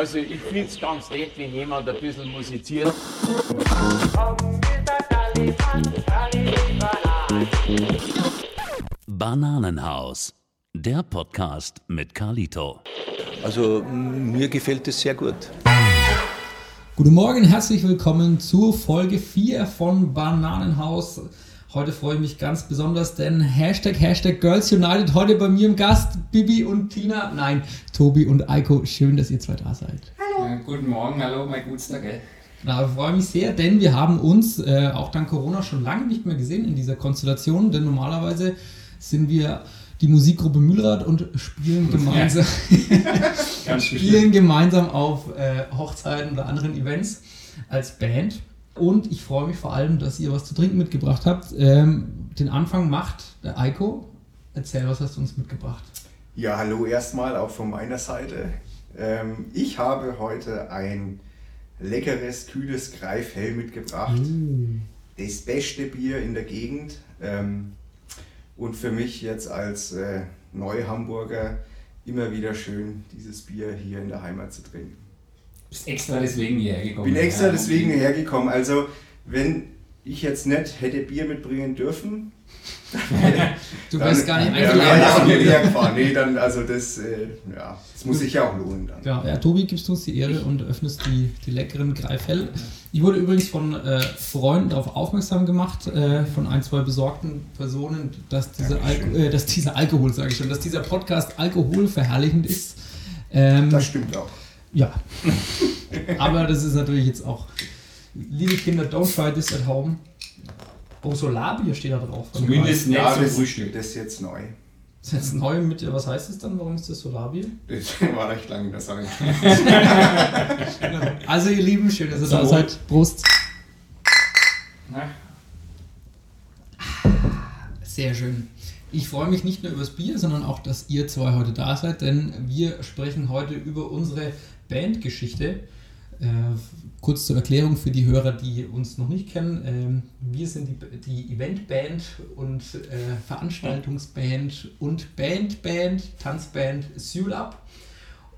Also ich finde es ganz nett, wenn jemand ein bisschen musiziert. Bananenhaus, der Podcast mit Carlito. Also mir gefällt es sehr gut. Guten Morgen, herzlich willkommen zu Folge 4 von Bananenhaus. Heute freue ich mich ganz besonders, denn Hashtag, Hashtag Girls United heute bei mir im Gast Bibi und Tina. Nein, Tobi und Eiko. Schön, dass ihr zwei da seid. Hallo. Ja, guten Morgen, hallo, mein Gutster, gell? Na, ich freue mich sehr, denn wir haben uns äh, auch dank Corona schon lange nicht mehr gesehen in dieser Konstellation, denn normalerweise sind wir die Musikgruppe Mühlrad und spielen gemeinsam, spielen gemeinsam auf äh, Hochzeiten oder anderen Events als Band. Und ich freue mich vor allem, dass ihr was zu trinken mitgebracht habt. Ähm, den Anfang macht der Eiko. Erzähl, was hast du uns mitgebracht? Ja, hallo erstmal auch von meiner Seite. Ähm, ich habe heute ein leckeres, kühles Greifhell mitgebracht. Mm. Das beste Bier in der Gegend. Ähm, und für mich jetzt als äh, Neuhamburger immer wieder schön, dieses Bier hier in der Heimat zu trinken. Bist extra deswegen hierher gekommen? Bin extra deswegen hierher gekommen. Also, wenn ich jetzt nicht hätte Bier mitbringen dürfen, du wärst gar nicht eingeladen. Ja, ja, gefahren. Nee, dann, also das, äh, ja, das muss sich ja auch lohnen dann. Ja, ja, Tobi, gibst du uns die Ehre und öffnest die, die leckeren Greifhell. Ich wurde übrigens von äh, Freunden darauf aufmerksam gemacht, äh, von ein, zwei besorgten Personen, dass, diese Alko äh, dass dieser Alkohol, sage ich schon, dass dieser Podcast alkoholverherrlichend ist. Ähm, das stimmt auch. Ja. Aber das ist natürlich jetzt auch, liebe Kinder, don't try this at home. Oh, Solarbier steht da drauf. Zumindest nicht ja, zum Frühstück. Das ist jetzt neu. Das ist jetzt neu mit, was heißt das dann? Warum ist das Solarbier? Das war recht lange in der Sache. also ihr Lieben, schön, dass ihr da seid. Prost. Sehr schön. Ich freue mich nicht nur über das Bier, sondern auch, dass ihr zwei heute da seid, denn wir sprechen heute über unsere Bandgeschichte. Äh, kurz zur Erklärung für die Hörer, die uns noch nicht kennen. Ähm, wir sind die, die Eventband und äh, Veranstaltungsband und Bandband, Tanzband Suit Up.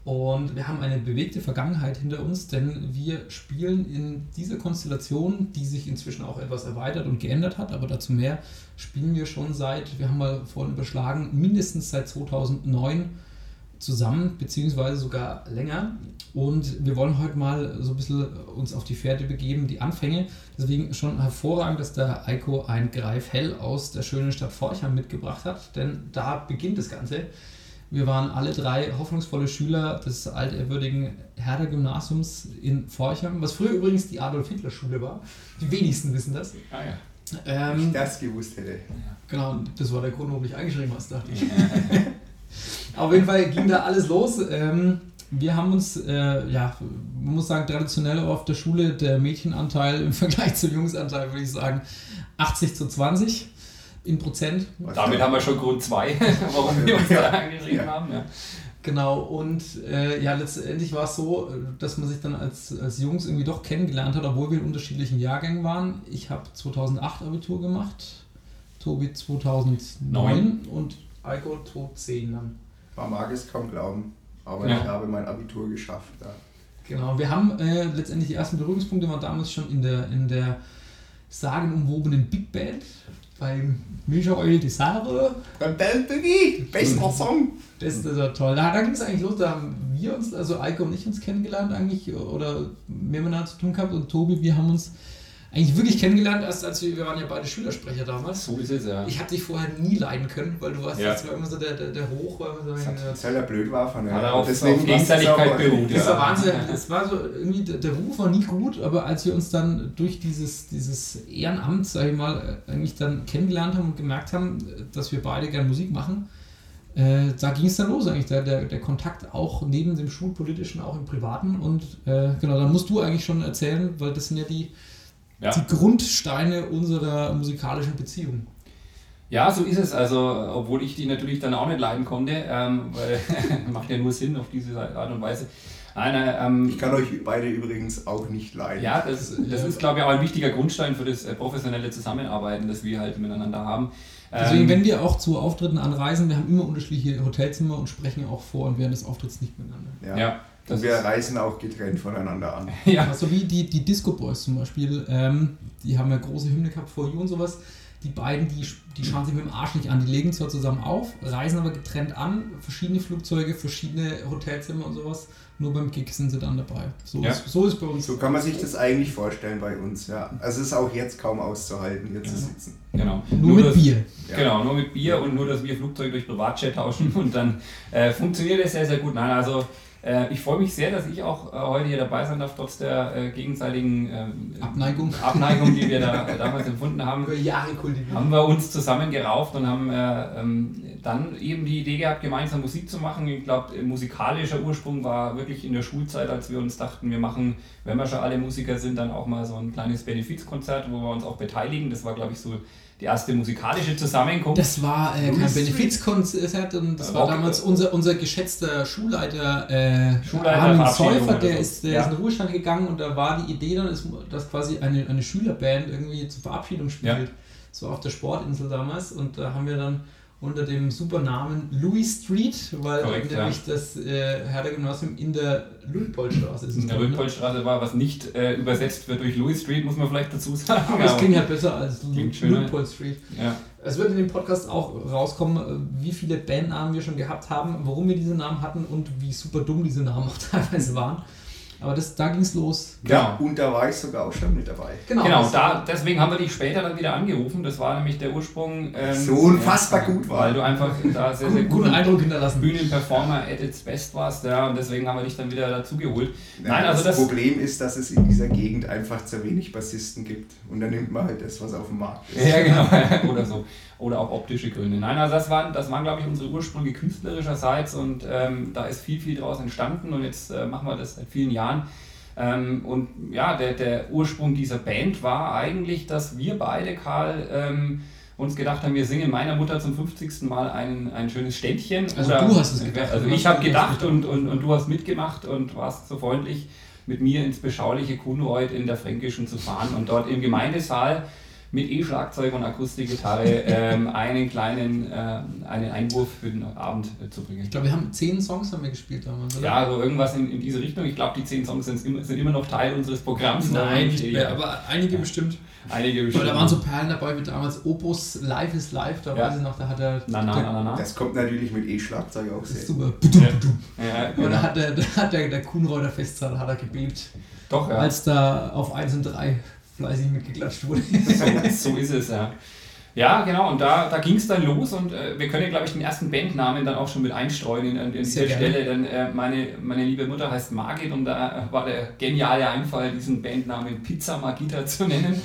Und wir haben eine bewegte Vergangenheit hinter uns, denn wir spielen in dieser Konstellation, die sich inzwischen auch etwas erweitert und geändert hat, aber dazu mehr, spielen wir schon seit, wir haben mal vorhin überschlagen, mindestens seit 2009 zusammen, beziehungsweise sogar länger. Und wir wollen heute mal so ein bisschen uns auf die Fährte begeben, die Anfänge. Deswegen schon hervorragend, dass der Eiko ein Greif Hell aus der schönen Stadt Forchheim mitgebracht hat, denn da beginnt das Ganze. Wir waren alle drei hoffnungsvolle Schüler des altehrwürdigen Herder-Gymnasiums in Forchheim, was früher übrigens die Adolf-Hitler-Schule war. Die wenigsten wissen das. Ah ja. Ähm, ich das gewusst hätte. Genau, das war der Grund, warum ich eingeschrieben hast, dachte ich. Auf jeden Fall ging da alles los. Ähm, wir haben uns, äh, ja, man muss sagen, traditionell auf der Schule der Mädchenanteil im Vergleich zum Jungsanteil, würde ich sagen, 80 zu 20 in Prozent. Damit haben wir schon Grund 2, warum wir uns da angeschrieben haben. Ja. Genau, und äh, ja, letztendlich war es so, dass man sich dann als, als Jungs irgendwie doch kennengelernt hat, obwohl wir in unterschiedlichen Jahrgängen waren. Ich habe 2008 Abitur gemacht, Tobi 2009 Neun. und Eiko 2010 dann. Man mag es kaum glauben, aber ja. ich habe mein Abitur geschafft. Ja. Genau, wir haben äh, letztendlich die ersten Berührungspunkte waren damals schon in der, in der sagenumwobenen Big Band beim Michael Desare. Beim Band Boogie, bester Song. Das ist ja toll. Da, da ging es eigentlich los, da haben wir uns, also Eiko und ich uns kennengelernt eigentlich oder mehr miteinander zu tun gehabt und Tobi, wir haben uns eigentlich wirklich kennengelernt, erst als wir, wir waren ja beide Schülersprecher damals. So ist es, ja. Ich habe dich vorher nie leiden können, weil du warst ja. jetzt immer so der, der, der Hoch, weil man so hat, ja blöd war von der. Ja, deswegen Gegenseitigkeit beruht. Das war Wahnsinn. Es war so irgendwie, der, der Ruf war nie gut, aber als wir uns dann durch dieses, dieses Ehrenamt, sag ich mal, eigentlich dann kennengelernt haben und gemerkt haben, dass wir beide gerne Musik machen, äh, da ging es dann los eigentlich, der, der, der Kontakt auch neben dem Schulpolitischen, auch im Privaten und äh, genau, da musst du eigentlich schon erzählen, weil das sind ja die ja. die Grundsteine unserer musikalischen Beziehung. Ja, so ist es. Also, obwohl ich die natürlich dann auch nicht leiden konnte, ähm, weil macht ja nur Sinn auf diese Art und Weise. Nein, ähm, ich kann euch beide übrigens auch nicht leiden. Ja, das, das ist, glaube ich, auch ein wichtiger Grundstein für das äh, professionelle Zusammenarbeiten, das wir halt miteinander haben. Deswegen, ähm, wenn wir auch zu Auftritten anreisen, wir haben immer unterschiedliche Hotelzimmer und sprechen auch vor und während des Auftritts nicht miteinander. Ja. ja. Das Und wir reisen auch getrennt voneinander an. Ja, Also wie die, die Disco Boys zum Beispiel, ähm, die haben ja große Hymne gehabt, For You und sowas. Die beiden, die, die schauen sich mit dem Arsch nicht an. Die legen zwar zusammen auf, reisen aber getrennt an, verschiedene Flugzeuge, verschiedene Hotelzimmer und sowas. Nur beim Gig sind sie dann dabei. So, Ja. ist, so ist bei uns. So kann man sich das eigentlich vorstellen bei uns. Ja. Also es ist auch jetzt kaum auszuhalten, hier zu sitzen. genau. Nur, mit das- Bier. Ja. Genau, nur mit Bier und nur, dass wir Flugzeuge durch Privatjet tauschen und dann äh, funktioniert es sehr, sehr gut. Nein, also äh, ich freue mich sehr, dass ich auch äh, heute hier dabei sein darf, trotz der äh, gegenseitigen ähm, Abneigung. Abneigung, die wir da äh, damals empfunden haben. Über Jahre kultiviert. haben wir uns zusammengerauft und haben äh, ähm, dann eben die Idee gehabt, gemeinsam Musik zu machen. Ich glaube, musikalischer Ursprung war wirklich in der Schulzeit, als wir uns dachten, wir machen, wenn wir schon alle Musiker sind, dann auch mal so ein kleines Benefizkonzert, wo wir uns auch beteiligen. Das war, glaube ich, so die erste musikalische Zusammenkunft. Das war äh, kein Benefizkonzert und das war damals unser, unser geschätzter Schulleiter, äh, Schulleiter Armin Säufer, der, so. ist, der Ja. ist in den Ruhestand gegangen und da war die Idee dann, ist, dass quasi eine, eine Schülerband irgendwie zur Verabschiedung spielt. Ja. War auf der Sportinsel damals und da haben wir dann unter dem super Namen Louis Street, weil Korrekt, nämlich das äh, Herder-Gymnasium in der Luitpoldstraße ist. in der? Luitpoldstraße war, was nicht äh, übersetzt wird durch Louis Street, muss man vielleicht dazu sagen. Aber es klingt halt besser als. Luitpold Street. ja. Es wird in dem Podcast auch rauskommen, äh, wie viele Bandnamen wir schon gehabt haben, warum wir diese Namen hatten und wie super dumm diese Namen auch teilweise waren. Aber das, da ging es los. Ja, Genau. und da war ich sogar auch schon mit dabei. Genau, das- da, deswegen haben wir dich später dann wieder angerufen. Das war nämlich der Ursprung. ähm, So unfassbar gut war. Weil du einfach da sehr, sehr guten, gut guten Eindruck hinterlassen. Bühnenperformer at its best warst, ja, und deswegen haben wir dich dann wieder dazu geholt. Nein, Ja, also das, das. Problem ist, dass es in dieser Gegend einfach zu wenig Bassisten gibt. Und dann nimmt man halt das, was auf dem Markt ist. Ja, genau. Oder so. Oder auch optische Gründe. Nein, also das waren, das waren glaube ich, unsere Ursprünge künstlerischerseits und ähm, da ist viel, viel daraus entstanden und jetzt äh, machen wir das seit vielen Jahren. Ähm, und ja, der, der Ursprung dieser Band war eigentlich, dass wir beide, Karl, ähm, uns gedacht haben, wir singen meiner Mutter zum 50. Mal ein, ein schönes Ständchen. Also du hast es gedacht. Also ich habe gedacht und, und, und du hast mitgemacht und warst so freundlich, mit mir ins beschauliche Kunreuth in der Fränkischen zu fahren und dort im Gemeindesaal mit E-Schlagzeug und Akustikgitarre ähm, einen kleinen äh, einen Einwurf für den Abend äh, zu bringen. Ich glaube, wir haben zehn Songs haben wir gespielt damals, oder? Ja, also irgendwas in, in diese Richtung. Ich glaube, die zehn Songs sind immer, sind immer noch Teil unseres Programms. Nein, Und, nicht mehr, aber einige bestimmt. einige Weil bestimmt. da waren so Perlen dabei wie damals Opus Live is Live, da Ja. weiß ich noch, da hat er. Na, na, na, na, na. Das kommt natürlich mit E-Schlagzeug auch sehr. super. Ja, Und da genau. hat der, da hat der, der Kuhnreuter Festsaal hat er gebebt, Doch, ja. als da auf 1 und 3 fleißig mitgeklatscht wurde. so, so ist es, ja. Ja, genau, und da, da ging es dann los und äh, wir können ja, glaube ich, den ersten Bandnamen dann auch schon mit einstreuen in, Sehr dieser. Stelle, denn äh, meine, meine liebe Mutter heißt Margit und da war der geniale Einfall, diesen Bandnamen Pizza Margita zu nennen.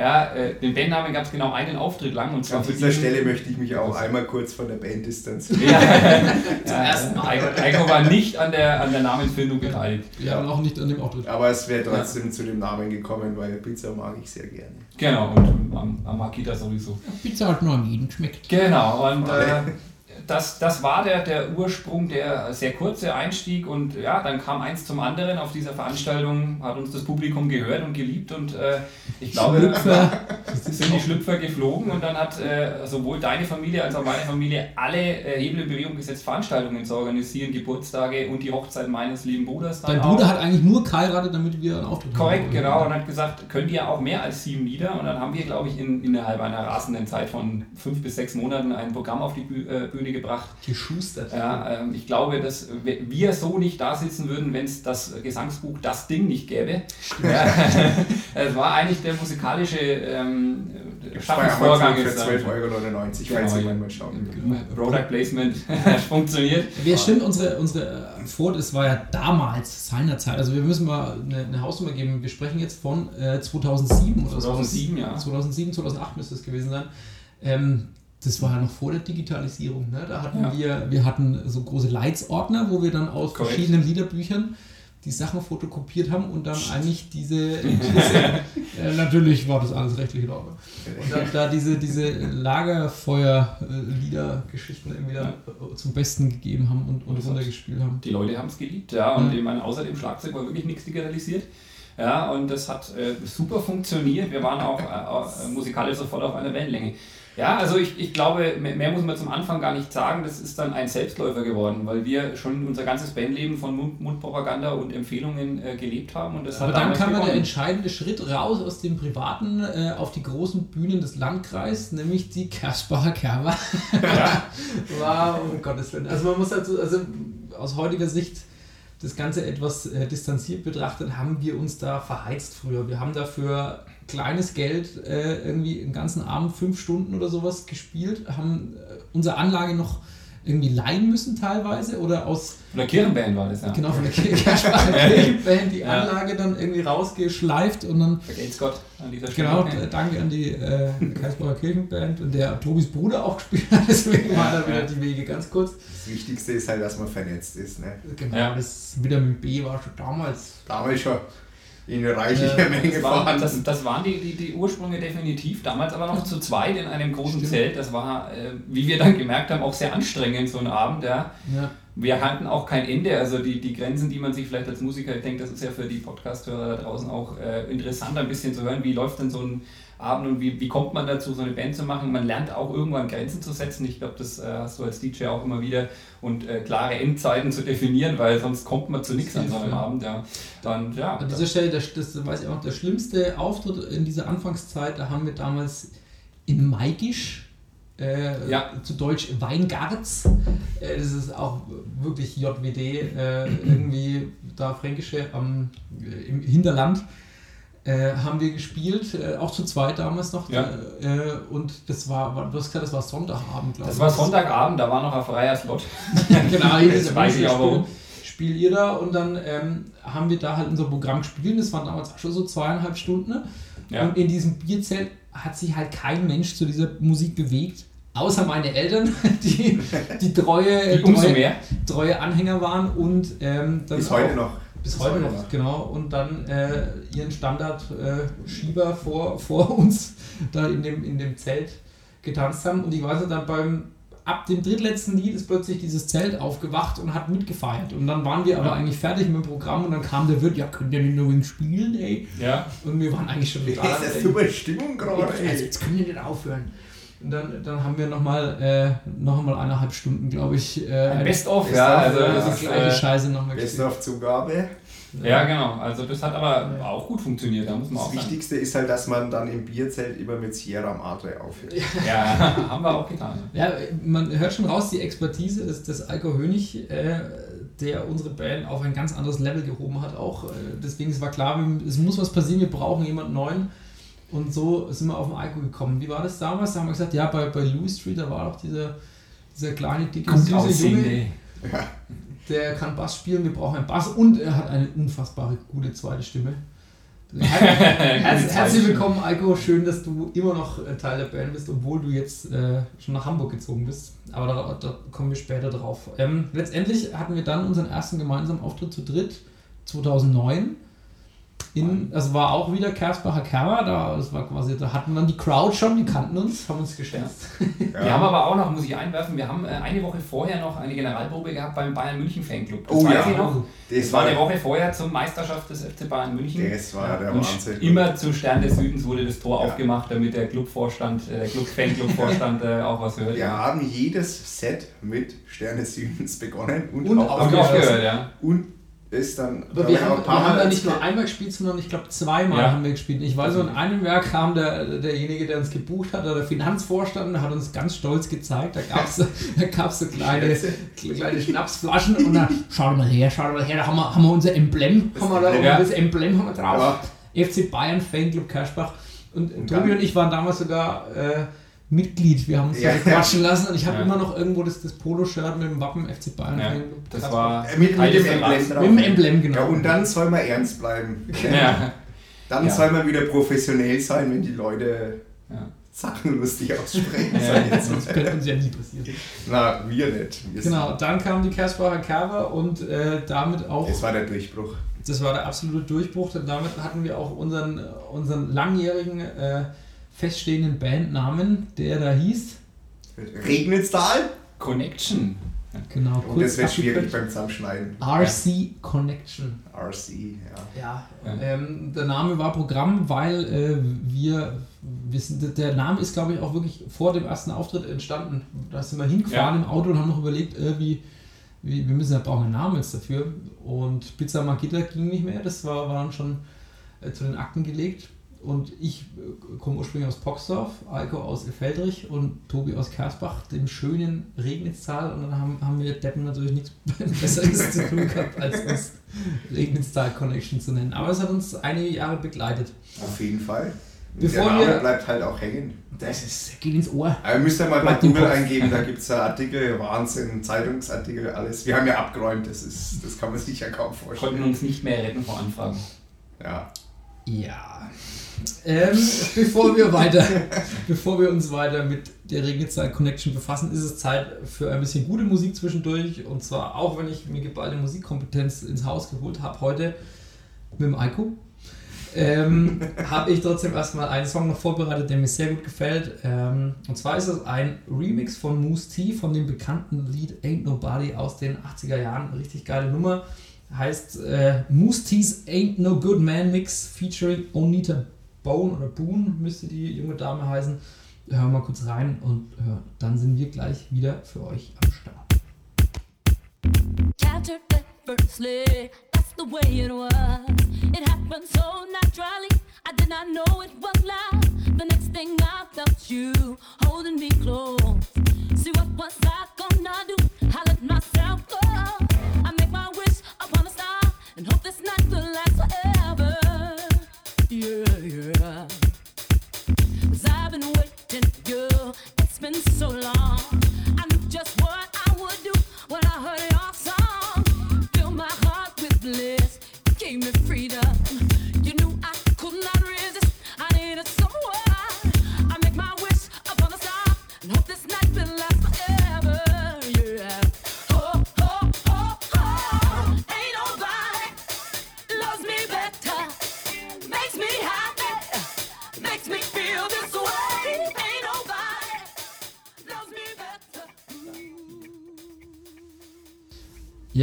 Ja, äh, den Bandnamen gab es genau einen Auftritt lang und zwar An dieser Stelle möchte ich mich auch einmal kurz von der Band distanzieren. Ja, Zum ersten Mal. Heiko war nicht an der, an der Namensfindung beteiligt. Ja, und auch nicht an dem Auftritt. Aber es wäre trotzdem zu dem Namen gekommen, weil Pizza mag ich sehr gerne. Genau, und am, am Makita sowieso. Pizza hat nur an jeden schmeckt. Genau, und äh, das, das war der, der Ursprung, der sehr kurze Einstieg und ja, dann kam eins zum anderen. Auf dieser Veranstaltung hat uns das Publikum gehört und geliebt und äh, ich glaube, Schlüpfer. sind die Schlüpfer geflogen und dann hat äh, sowohl deine Familie als auch meine Familie alle äh, Hebel in Bewegung gesetzt, Veranstaltungen zu organisieren, Geburtstage und die Hochzeit meines lieben Bruders Dein. Bruder hat eigentlich nur geheiratet, damit wir einen Auftritt Korrekt, haben. genau, und hat gesagt, könnt ihr auch mehr als sieben Lieder? Und dann haben wir, glaube ich, in, innerhalb einer rasenden Zeit von fünf bis sechs Monaten ein Programm auf die äh, Bühne gebracht. Geschustert. Ja, ähm, ich glaube, dass wir so nicht da sitzen würden, wenn es das Gesangsbuch Das Ding nicht gäbe. Ja, es war eigentlich der musikalische ähm, Schaffensvorgang. Für ist, 12,99 ähm, Euro, falls Genau, jemand mal schauen will. Product Placement funktioniert. Wir stimmt, unsere, unsere äh, Ford, es war ja damals, seinerzeit, also wir müssen mal eine, eine Hausnummer geben. Wir sprechen jetzt von äh, 2007 oder so. 2007, ja. 2007, 2008 müsste es gewesen sein. Ähm, das war ja noch vor der Digitalisierung. Ne? Da hatten Ja. wir, wir hatten so große Leitsordner, wo wir dann aus Korrekt. verschiedenen Liederbüchern die Sachen fotokopiert haben und dann eigentlich diese, diese äh, natürlich war das alles rechtlich in Ordnung. Und dann da diese, diese Lagerfeuer-Lieder-Geschichten irgendwie dann zum Besten gegeben haben und, und runtergespielt haben. Die Leute haben es geliebt, ja. Und Ja. ich meine, außer dem Schlagzeug war wirklich nichts digitalisiert. Ja, und das hat äh, super funktioniert. Wir waren auch äh, äh, musikalisch sofort auf einer Wellenlänge. Ja, also ich, ich glaube, mehr, muss man zum Anfang gar nicht sagen. Das ist dann ein Selbstläufer geworden, weil wir schon unser ganzes Bandleben von Mund, Mundpropaganda und Empfehlungen äh, gelebt haben. Und das Aber dann kam der entscheidende Schritt raus aus dem Privaten äh, auf die großen Bühnen des Landkreises, nämlich die Kersbacher Kerber. Ja. Wow, um Gottes Willen. Also man muss dazu, also aus heutiger Sicht das Ganze etwas äh, distanziert betrachtet, haben wir uns da verheizt früher. Wir haben dafür kleines Geld äh, irgendwie den ganzen Abend fünf Stunden oder sowas gespielt, haben äh, unsere Anlage noch irgendwie leihen müssen teilweise oder aus Oder Kirchenband war das, ja. genau von der Kirchenband die Ja. Anlage dann irgendwie rausgeschleift und dann Vergelt's Gott an dieser Stelle. Genau, danke an die äh, Karlsbacher Kirchenband und der Tobis Bruder auch gespielt hat, deswegen waren da wieder die Wege ganz kurz. Das Wichtigste ist halt, dass man vernetzt ist. Ne? Genau, Ja. das Vitamin B war schon damals. Damals schon in reichlicher Äh, Menge Das, war, vorhanden. das, das waren die, die, die Ursprünge definitiv, damals aber noch zu zweit in einem großen Stimmt. Zelt. Das war, äh, wie wir dann gemerkt haben, auch sehr anstrengend, so ein Abend. Ja. Ja. Wir hatten auch kein Ende, also die, die Grenzen, die man sich vielleicht als Musiker denkt, das ist ja für die Podcast-Hörer da draußen auch äh, interessant, ein bisschen zu hören, wie läuft denn so ein Abend und wie, wie kommt man dazu, so eine Band zu machen. Man lernt auch irgendwann Grenzen zu setzen. Ich glaube, das äh, hast du als DJ auch immer wieder und äh, klare Endzeiten zu definieren, weil sonst kommt man zu nichts an so einem. Abend. Ja. Dann, ja, An dieser Stelle, das, das weiß ich auch, der schlimmste Auftritt in dieser Anfangszeit, da haben wir damals in Maigisch, äh, Ja. zu Deutsch Weingarts, äh, das ist auch wirklich JWD, äh, irgendwie da Fränkische am, äh, im Hinterland, äh, haben wir gespielt, äh, auch zu zweit damals noch. Ja. Äh, und das war, war- du hast gesagt, das war Sonntagabend, glaube das ich. war Sonntagabend, da war noch ein freier Slot. genau, Das weiß ich aber auch. Spiel ihr da und dann ähm, haben wir da halt unser Programm gespielt. Das waren damals auch schon so zweieinhalb Stunden. Ja. Und in diesem Bierzelt hat sich halt kein Mensch zu dieser Musik bewegt, außer meine Eltern, die, die treue, Die treue, mehr. treue Anhänger waren und ähm, dann Bis heute auch- noch. Bis heute noch, genau. Und dann äh, ihren Standard-Schieber vor, vor uns da in dem, in dem Zelt getanzt haben. Und ich weiß nicht, dann beim ab dem drittletzten Lied ist plötzlich dieses Zelt aufgewacht und hat mitgefeiert. Und dann waren wir aber Ja. eigentlich fertig mit dem Programm und dann kam der Wirt, ja, könnt ihr nicht nur wegen spielen, ey? Ja. Und wir waren eigentlich schon total. Das ist super Stimmung gerade. Also ey. jetzt können wir nicht aufhören. Und dann, dann haben wir nochmal äh, noch mal eineinhalb Stunden, glaube ich, äh, Ein Best-of, Best-of, ja. ja, Also das die ist, gleiche äh, Scheiße nochmal Best gespielt. of Zugabe. ja, genau. Also das hat aber auch gut funktioniert, da muss man Das sagen. Wichtigste ist halt, dass man dann im Bierzelt immer mit Sierra Madre aufhört. Ja, haben wir auch getan. Ja, man hört schon raus, die Expertise des, des Alko Hönig, äh, der unsere Band auf ein ganz anderes Level gehoben hat. Auch äh, deswegen es war klar, es muss was passieren, wir brauchen jemanden neuen. Und so sind wir auf den Alko gekommen. Wie war das damals? Da haben wir gesagt, ja, bei, bei Louis Street, da war doch dieser, dieser kleine, dicke, Gut süße Junge, aussehende. der kann Bass spielen, wir brauchen einen Bass und er hat eine unfassbare gute zweite Stimme. Herz, herzlich willkommen, Alko. Schön, dass du immer noch äh, Teil der Band bist, obwohl du jetzt äh, schon nach Hamburg gezogen bist. Aber da, da kommen wir später drauf. Ähm, letztendlich hatten wir dann unseren ersten gemeinsamen Auftritt zu dritt 2009. In, also war auch wieder Kersbacher Kerber, da, das war quasi, da hatten dann die Crowd schon, die kannten uns, haben uns gestärzt. Wir haben aber auch noch, muss ich einwerfen, wir haben äh, eine Woche vorher noch eine Generalprobe gehabt beim Bayern München Fanclub. Das Oh weiß ja. ich noch. Das Das war eine Woche vorher zur Meisterschaft des FC Bayern München. das war der Und Wahnsinn. immer zu Stern des Südens wurde das Tor Ja. aufgemacht, damit der Clubvorstand, äh, der Club Fanclub-Vorstand äh, auch was hört. Wir haben jedes Set mit Sterne Südens begonnen und, Und auch Haben wir auch gehört, ja. Und ist dann Aber wir auch haben, ein paar wir haben da nicht nur einmal gespielt, sondern ich glaube zweimal Ja. haben wir gespielt. Ich weiß, so in einem Werk kam der, derjenige, der uns gebucht hat, der Finanzvorstand, hat uns ganz stolz gezeigt, da gab es da gab's so kleine, kleine Schnapsflaschen und dann, schau mal her, schau mal her, da haben wir, haben wir unser Emblem, haben wir da, Ja. das Emblem haben wir drauf. Ja. FC Bayern Fanclub Kerschbach. Und, Und Tobi und ich waren damals sogar äh, Mitglied. Wir haben uns Ja. ja. quatschen lassen und ich habe Ja. immer noch irgendwo das, das Polo-Shirt mit dem Wappen FC Bayern Ja, das war Äh, mit, mit dem Emblem drauf. Mit dem Emblem, genau. Ja, und dann soll man ernst bleiben. Ja. Dann Ja. soll man wieder professionell sein, wenn die Leute Ja. Sachen lustig aussprechen. Das könnte uns ja nie passieren. Na, wir nicht. Wir Genau, dann kam die Kersbacher Kerber und äh, damit auch, Das war der Durchbruch. das war der absolute Durchbruch, denn damit hatten wir auch unseren, unseren langjährigen äh, feststehenden Bandnamen, der da hieß, Regnetstal? Connection. genau, Und das wird abgekürzt, schwierig beim Zusammenschneiden. RC Connection. RC, ja. Ja, Ja. Ähm, der Name war Programm, weil äh, wir wir sind, der Name ist, glaube ich, auch wirklich vor dem ersten Auftritt entstanden. Da sind wir hingefahren Ja. im Auto und haben noch überlegt, äh, wie, wie, wir müssen ja brauchen einen Namen jetzt dafür. Und Pizza Margita ging nicht mehr, das war, war dann schon äh, zu den Akten gelegt. Und ich äh, komme ursprünglich aus Poxdorf, Alko aus Feldrich und Tobi aus Kersbach, dem schönen Regnitztal. Und dann haben, haben wir Deppen natürlich nichts Besseres zu tun gehabt, als uns Regnitztal Connection zu nennen. Aber es hat uns einige Jahre begleitet. Auf jeden Fall. Bevor der Name wir- bleibt halt auch hängen. Das ist, geht ins Ohr. Aber müsst ihr mal bei Google eingeben, da gibt es ja Artikel, Wahnsinn, Zeitungsartikel, alles. Wir haben ja abgeräumt, das, ist, das kann man sich ja kaum konnten vorstellen. uns nicht mehr retten vor Anfragen. Ja. Ja. Ähm, bevor, wir weiter, bevor wir uns weiter mit der Regelzahl Connection befassen, ist es Zeit für ein bisschen gute Musik zwischendurch. Und zwar auch, wenn ich mir geballte Musikkompetenz ins Haus geholt habe heute mit dem Aiko. Ähm, habe ich trotzdem erstmal einen Song noch vorbereitet, der mir sehr gut gefällt. Ähm, und zwar ist es ein Remix von Moose T von dem bekannten Lied Ain't Nobody aus den 80er Jahren. Richtig geile Nummer. Heißt äh, Moose T's Ain't No Good Man Mix featuring Onita Bone oder Boone müsste die junge Dame heißen. Hören wir mal kurz rein und äh, dann sind wir gleich wieder für euch am Start. captured effortlessly. That's the way it was. It happened so naturally. I did not know it was love. The next thing I felt you holding me close. See what was I gonna do? I let myself go. I make my wish upon a star and hope this night will last. Yeah, yeah.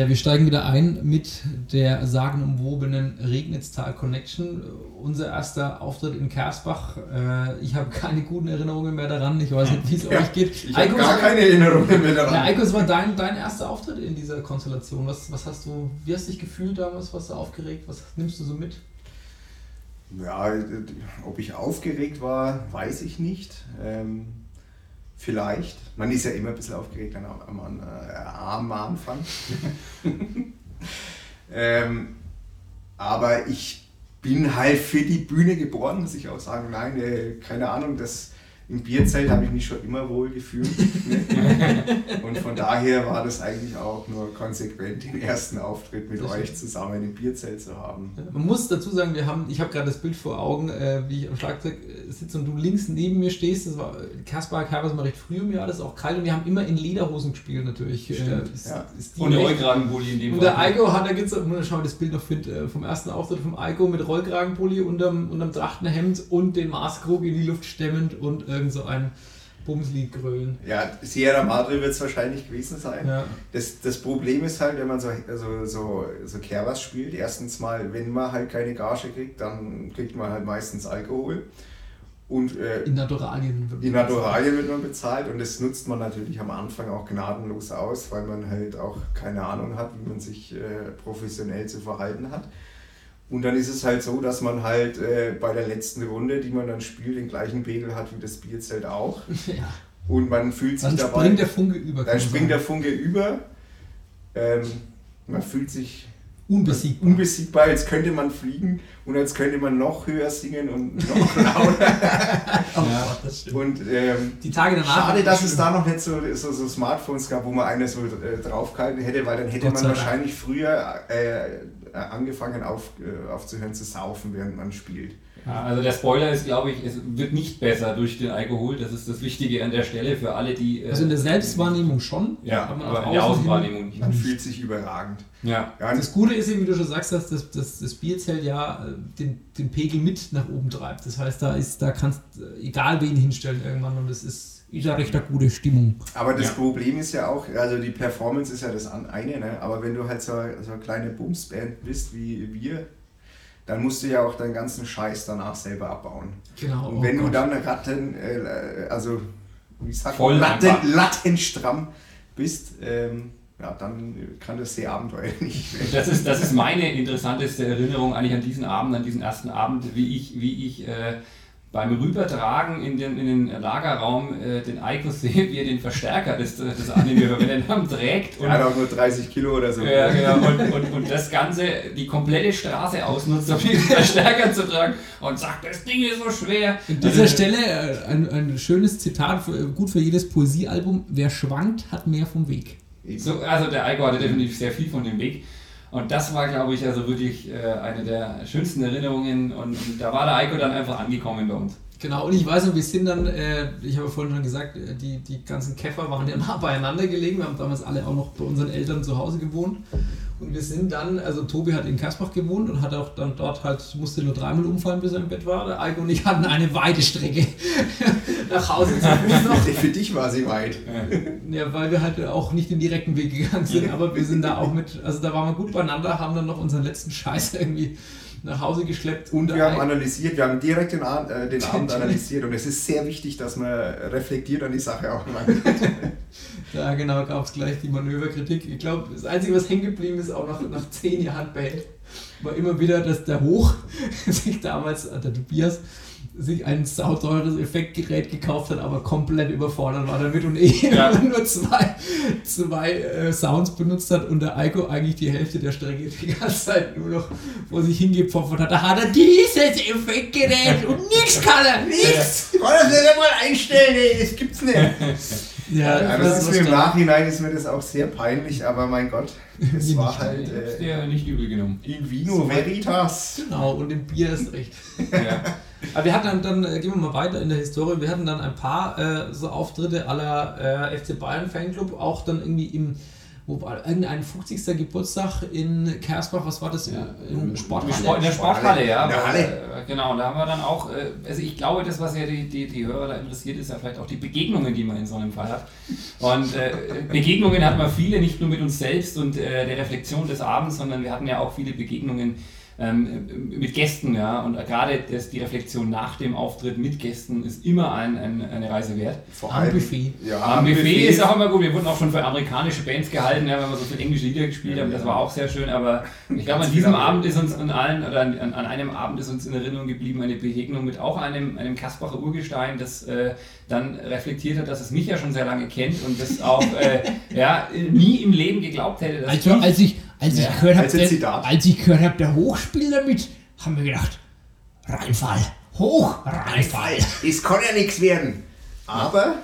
Wir steigen wieder ein mit der sagenumwobenen Regnitztal Connection. Unser erster Auftritt in Kersbach. Äh, ich habe keine guten Erinnerungen mehr daran. Ich weiß nicht, wie es euch geht. Ich habe gar keine Erinnerungen mehr Ja, daran. Eiko, es war dein, dein erster Auftritt in dieser Konstellation. Was, was hast du, wie hast du dich gefühlt damals? Warst du aufgeregt? Was nimmst du so mit? Ja, ob ich aufgeregt war, weiß ich nicht. Ähm, vielleicht. Man ist ja immer ein bisschen aufgeregt am, am, am, äh, am Anfang. ähm, aber ich bin halt für die Bühne geboren, muss ich auch sagen. Nein, äh, keine Ahnung, das, im Bierzelt habe ich mich schon immer wohl gefühlt. Und von daher war das eigentlich auch nur konsequent, den ersten Auftritt mit Das euch zusammen im Bierzelt zu haben. Man muss dazu sagen, wir haben, ich habe gerade das Bild vor Augen, äh, wie ich am Schlagzeug äh, sitze und du links neben mir stehst. Das war Kaspar Kerber mal recht früh im Jahr, das ist auch kalt und wir haben immer in Lederhosen gespielt natürlich. Stimmt, Äh, ist, ja. ist die Und der Rollkragenpulli in dem Und der. Eiko hat, da gibt's, schau mal das Bild noch find, äh, vom ersten Auftritt vom Eiko mit Rollkragenpulli unterm, unterm Trachtenhemd und den Maßkrug in die Luft stemmend und irgend so ein Bumslied grölen. Ja, Sierra Madre wird es wahrscheinlich gewesen sein. Ja. Das, das Problem ist halt, wenn man so, so, so, so Kerbers spielt, erstens mal, wenn man halt keine Gage kriegt, dann kriegt man halt meistens Alkohol. Und äh, In Naturalien. wird man Naturalien wird man bezahlt und das nutzt man natürlich am Anfang auch gnadenlos aus, weil man halt auch keine Ahnung hat, wie man sich äh, professionell zu verhalten hat. Und dann ist es halt so, dass man halt äh, bei der letzten Runde, die man dann spielt, den gleichen Pegel hat wie das Bierzelt auch. Ja. Und man fühlt sich Dann dabei. springt der Funke über. Dann man springt der. Funke über. Ähm, man fühlt sich unbesiegbar. unbesiegbar, als könnte man fliegen und als könnte man noch höher singen und noch lauter. Ja, das stimmt. und ähm, Die Tage danach. schade, dass es da noch nicht so, so, so Smartphones gab, wo man eine so äh, draufgehalten hätte, weil dann hätte Gott man wahrscheinlich früher äh, angefangen auf, äh, aufzuhören zu saufen, während man spielt. Ja, also der Spoiler ist, glaube ich, es wird nicht besser durch den Alkohol. Das ist das Wichtige an der Stelle für alle, die. äh, Also in der Selbstwahrnehmung schon. Ja, aber in der Außenwahrnehmung nicht. Man fühlt sich überragend. Ja. Ja, Das Gute ist eben, wie du schon sagst, dass das, das, das Bierzelt ja äh, den, den Pegel mit nach oben treibt. Das heißt, da ist, da kannst äh, egal wen hinstellen irgendwann und es ist, ist ja recht eine gute Stimmung. Aber das Ja. Problem ist ja auch, also die Performance ist ja das eine, ne? aber wenn du halt so, so eine kleine Bumsband bist wie wir, dann musst du ja auch deinen ganzen Scheiß danach selber abbauen. Genau. Und oh wenn du Gott. dann Ratten, äh, also wie sagt Voll man. Latten, lattenstramm bist, ähm, ja, dann kann das sehr abenteuerlich werden. Das ist, das ist meine interessanteste Erinnerung eigentlich an diesen Abend, an diesen ersten Abend, wie ich, wie ich äh, beim Rübertragen in den, in den Lagerraum äh, den Eiko sehe, wie er den Verstärker des, des Anime, wenn er den Arm trägt und Er hat auch nur 30 Kilo oder so. Ja, genau. Und, und, und das Ganze, die komplette Straße ausnutzt, um diesen Verstärker zu tragen und sagt, das Ding ist so schwer. An dieser Stelle äh, ein, ein schönes Zitat, gut für jedes Poesiealbum. Wer schwankt, hat mehr vom Weg. So, also der Eiko hatte definitiv sehr viel von dem Weg. Und das war, glaube ich, also wirklich äh, eine der schönsten Erinnerungen. Und, und da war der Eiko dann einfach angekommen bei uns. Genau, und ich weiß noch, wir sind dann, äh, ich habe vorhin schon gesagt, äh, die, die ganzen Käfer waren ja nah beieinander gelegen. Wir haben damals alle auch noch bei unseren Eltern zu Hause gewohnt. Und wir sind dann, also Tobi hat in Kasbach gewohnt und hat auch dann dort halt, musste nur dreimal umfallen, bis er im Bett war. Der Eiko und ich hatten eine weite Strecke nach Hause zu Fuß noch. Für dich war sie weit. Ja, weil wir halt auch nicht den direkten Weg gegangen sind, aber wir sind da auch mit, also da waren wir gut beieinander, haben dann noch unseren letzten Scheiß irgendwie nach Hause geschleppt. Und wir haben analysiert, wir haben direkt den, Abend, äh, den Abend analysiert und es ist sehr wichtig, dass man reflektiert an die Sache auch mal. Ja, genau, gab es gleich die Manöverkritik. Ich glaube, das Einzige, was hängen geblieben ist, auch nach, nach zehn Jahren Band, war immer wieder, dass der Hoch sich damals, äh, der Tobias, sich ein sauteures Effektgerät gekauft hat, aber komplett überfordert war damit und eh Ja. nur zwei, zwei äh, Sounds benutzt hat und der Eiko eigentlich die Hälfte der Strecke die ganze Zeit nur noch vor sich hingepfeffert hat. Da hat er dieses Effektgerät und nichts kann er, nichts! Kann das nicht mal einstellen, ey, das gibt's nicht. Ja, Ja, das ist mir im. Nachhinein ist mir das auch sehr peinlich, aber mein Gott, es war nicht, halt Ich hab's äh, dir nicht übel genommen. in Vino Veritas. Genau, und im Bier ist recht. Ja. Aber wir hatten dann, dann äh, gehen wir mal weiter in der Historie, wir hatten dann ein paar äh, so Auftritte aller äh, FC Bayern Fanclub, auch dann irgendwie im, wo war irgendein 50. Geburtstag in Kersbach, was war das? Ja, Im Sporthalle? Sport, in der Sporthalle, ja. In der Halle. äh, Genau, da haben wir dann auch, äh, also ich glaube, das, was ja die, die, die Hörer da interessiert, ist ja vielleicht auch die Begegnungen, die man in so einem Fall hat. Und äh, Begegnungen hat man viele, nicht nur mit uns selbst und äh, der Reflexion des Abends, sondern wir hatten ja auch viele Begegnungen ähm, mit Gästen, ja. Und gerade das, die Reflexion nach dem Auftritt mit Gästen ist immer ein, ein, eine Reise wert. Vor Am Buffet. Ja, Am Buffet ist auch immer gut. Wir wurden auch schon für amerikanische Bands gehalten, ja, wenn wir so viele englische Lieder gespielt haben. Das war auch sehr schön. Aber ich glaube, an diesem Abend ist uns an allen, oder an, an einem Abend ist uns in Erinnerung geblieben eine Begegnung mit auch einem, einem Kasbacher Urgestein, das äh, dann reflektiert hat, dass es mich ja schon sehr lange kennt und das auch äh, ja, nie im Leben geglaubt hätte, dass Also, ich als ich, als ich Ja, gehört habe, als Zitat. als ich gehört habe, der Hochspiel damit, haben wir gedacht, Reinfall, hoch, Reinfall. Es kann ja nichts werden. Aber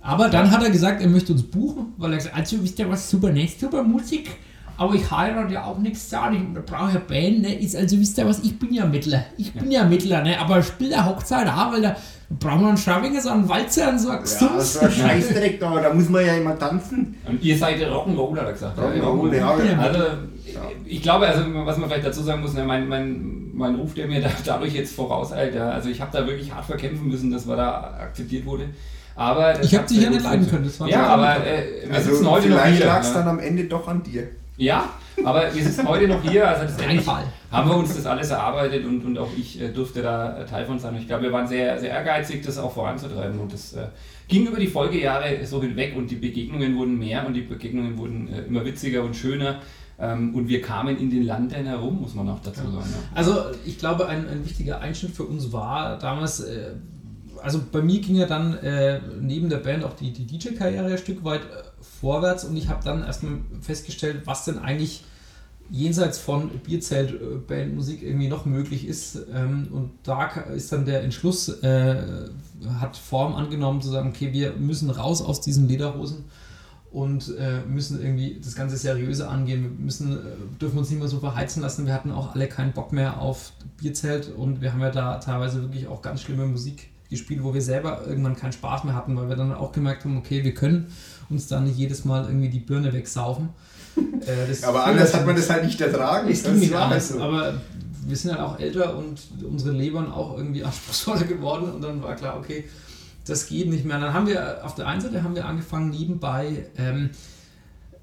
Aber dann hat er gesagt, er möchte uns buchen, Weil er gesagt hat, also wisst ihr was, super nett, super Musik, aber ich heirate ja auch nichts da, ich brauche ja Band, ne? Ist also, wisst ihr was, ich bin ja Mittler, ich bin ja Mittler, ne? Aber spiel der Hochzeit auch, weil da brauchen wir einen Schravinger, so einen Walzer und so einen ja, das Sums. war Scheißdreck da, da muss man ja immer tanzen. Und ihr seid Rock'n'Roll, hat er gesagt. Rock'n'Roll, ja, ja. Also, ich glaube, also, was man vielleicht dazu sagen muss, ne, mein, mein, mein Ruf, der mir da, dadurch jetzt vorauseilt, ja, also ich habe da wirklich hart verkämpfen müssen, dass man da akzeptiert wurde. Aber das Ich hab hat dich ja nicht leiden können, das war Ja, aber äh, wir Also sitzen heute noch vielleicht hier. lag es ne? dann am Ende doch an dir. Ja, aber wir sitzen heute noch hier. Also letztendlich Reinfall. Haben wir uns das alles erarbeitet und, und auch ich äh, durfte da äh, Teil von sein. Und ich glaube, wir waren sehr, sehr ehrgeizig, das auch voranzutreiben. Und das äh, ging über die Folgejahre so hinweg und die Begegnungen wurden mehr und die Begegnungen wurden äh, immer witziger und schöner. Ähm, und wir kamen in den Landen herum, muss man auch dazu sagen. Ja. Also ich glaube, ein, ein wichtiger Einschnitt für uns war damals, äh, also bei mir ging ja dann äh, neben der Band auch die, die DJ-Karriere ein Stück weit äh, vorwärts und ich habe dann erstmal festgestellt, was denn eigentlich jenseits von Bierzelt-Bandmusik irgendwie noch möglich ist. Ähm, und da ist dann der Entschluss, äh, hat Form angenommen, zu sagen, okay, wir müssen raus aus diesen Lederhosen und äh, müssen irgendwie das Ganze seriöser angehen. Wir müssen, äh, dürfen uns nicht mehr so verheizen lassen. Wir hatten auch alle keinen Bock mehr auf Bierzelt und wir haben ja da teilweise wirklich auch ganz schlimme Musik gespielt, wo wir selber irgendwann keinen Spaß mehr hatten, weil wir dann auch gemerkt haben, okay, wir können uns da nicht jedes Mal irgendwie die Birne wegsaufen. Äh, Aber anders hat man das halt nicht ertragen. es ging nicht anders, so. aber wir sind halt auch älter und unsere Lebern auch irgendwie anspruchsvoller geworden und dann war klar, okay, das geht nicht mehr. Und dann haben wir auf der einen Seite haben wir angefangen nebenbei ähm,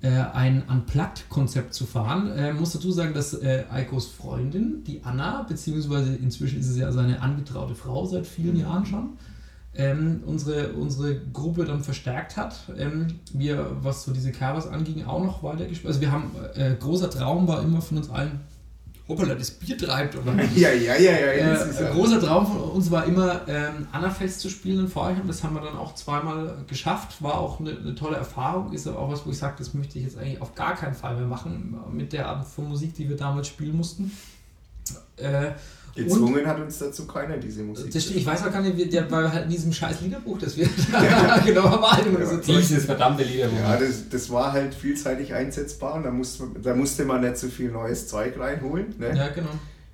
äh, ein Unplugged-Konzept zu fahren. Äh, muss dazu sagen, dass äh, Eikos Freundin, die Anna, beziehungsweise inzwischen ist es ja seine angetraute Frau seit vielen Jahren schon, ähm, unsere, unsere Gruppe dann verstärkt hat. Ähm, wir, was so diese Covers anging, auch noch weiter gespielt. Also wir haben, äh, großer Traum war immer von uns allen, hoppala, das Bier treibt, oder? Ja, ja, ja, ja. Äh, ja- ein großer Traum von uns war immer, ähm, Annafest zu spielen in Vorheim. Das haben wir dann auch zweimal geschafft. War auch eine, eine tolle Erfahrung. Ist aber auch was, wo ich sage, das möchte ich jetzt eigentlich auf gar keinen Fall mehr machen. Mit der Art von Musik, die wir damals spielen mussten. Äh, Gezwungen hat uns dazu keiner, diese Musik. das stimmt, ich weiß auch gar nicht, der war halt in diesem scheiß Liederbuch, das wir genau haben. und so. Dieses verdammte Liederbuch. Ja, das, das war halt vielseitig einsetzbar und da musste, da musste man nicht so viel neues Zeug reinholen. Ne? Ja, genau.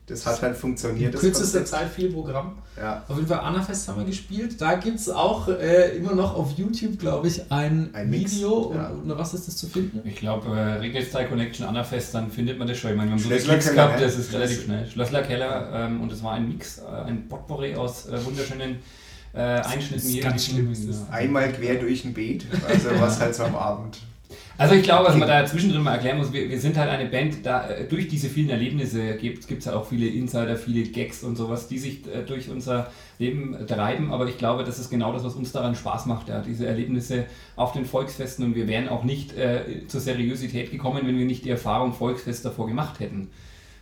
Das hat halt funktioniert. In das kürzester. Zeit viel Programm. Ja. Auf jeden Fall Annafest haben wir gespielt. Da gibt es auch äh, immer noch auf YouTube, glaube ich, ein, Ein Mix, Video. ja. Und, oder was ist das zu finden? Ich glaube, äh, Regnestyle Connection Annafest, dann findet man das schon. Ich meine, wir haben so Keller, gehabt, ne? das ist relativ schnell. Schlössler Keller ähm, und es war ein Mix, äh, ein Potpourri aus äh, wunderschönen äh, Einschnitten. ist hier. ganz schlimm, ist das. Einmal quer durch ein Beet, also was halt so am Abend. Also ich glaube, was man da zwischendrin mal erklären muss, wir, wir sind halt eine Band, da äh, durch diese vielen Erlebnisse gibt es ja auch viele Insider, viele Gags und sowas, die sich äh, durch unser Leben äh, treiben, aber ich glaube, das ist genau das, was uns daran Spaß macht, ja, diese Erlebnisse auf den Volksfesten und wir wären auch nicht äh, zur Seriosität gekommen, wenn wir nicht die Erfahrung Volksfest davor gemacht hätten.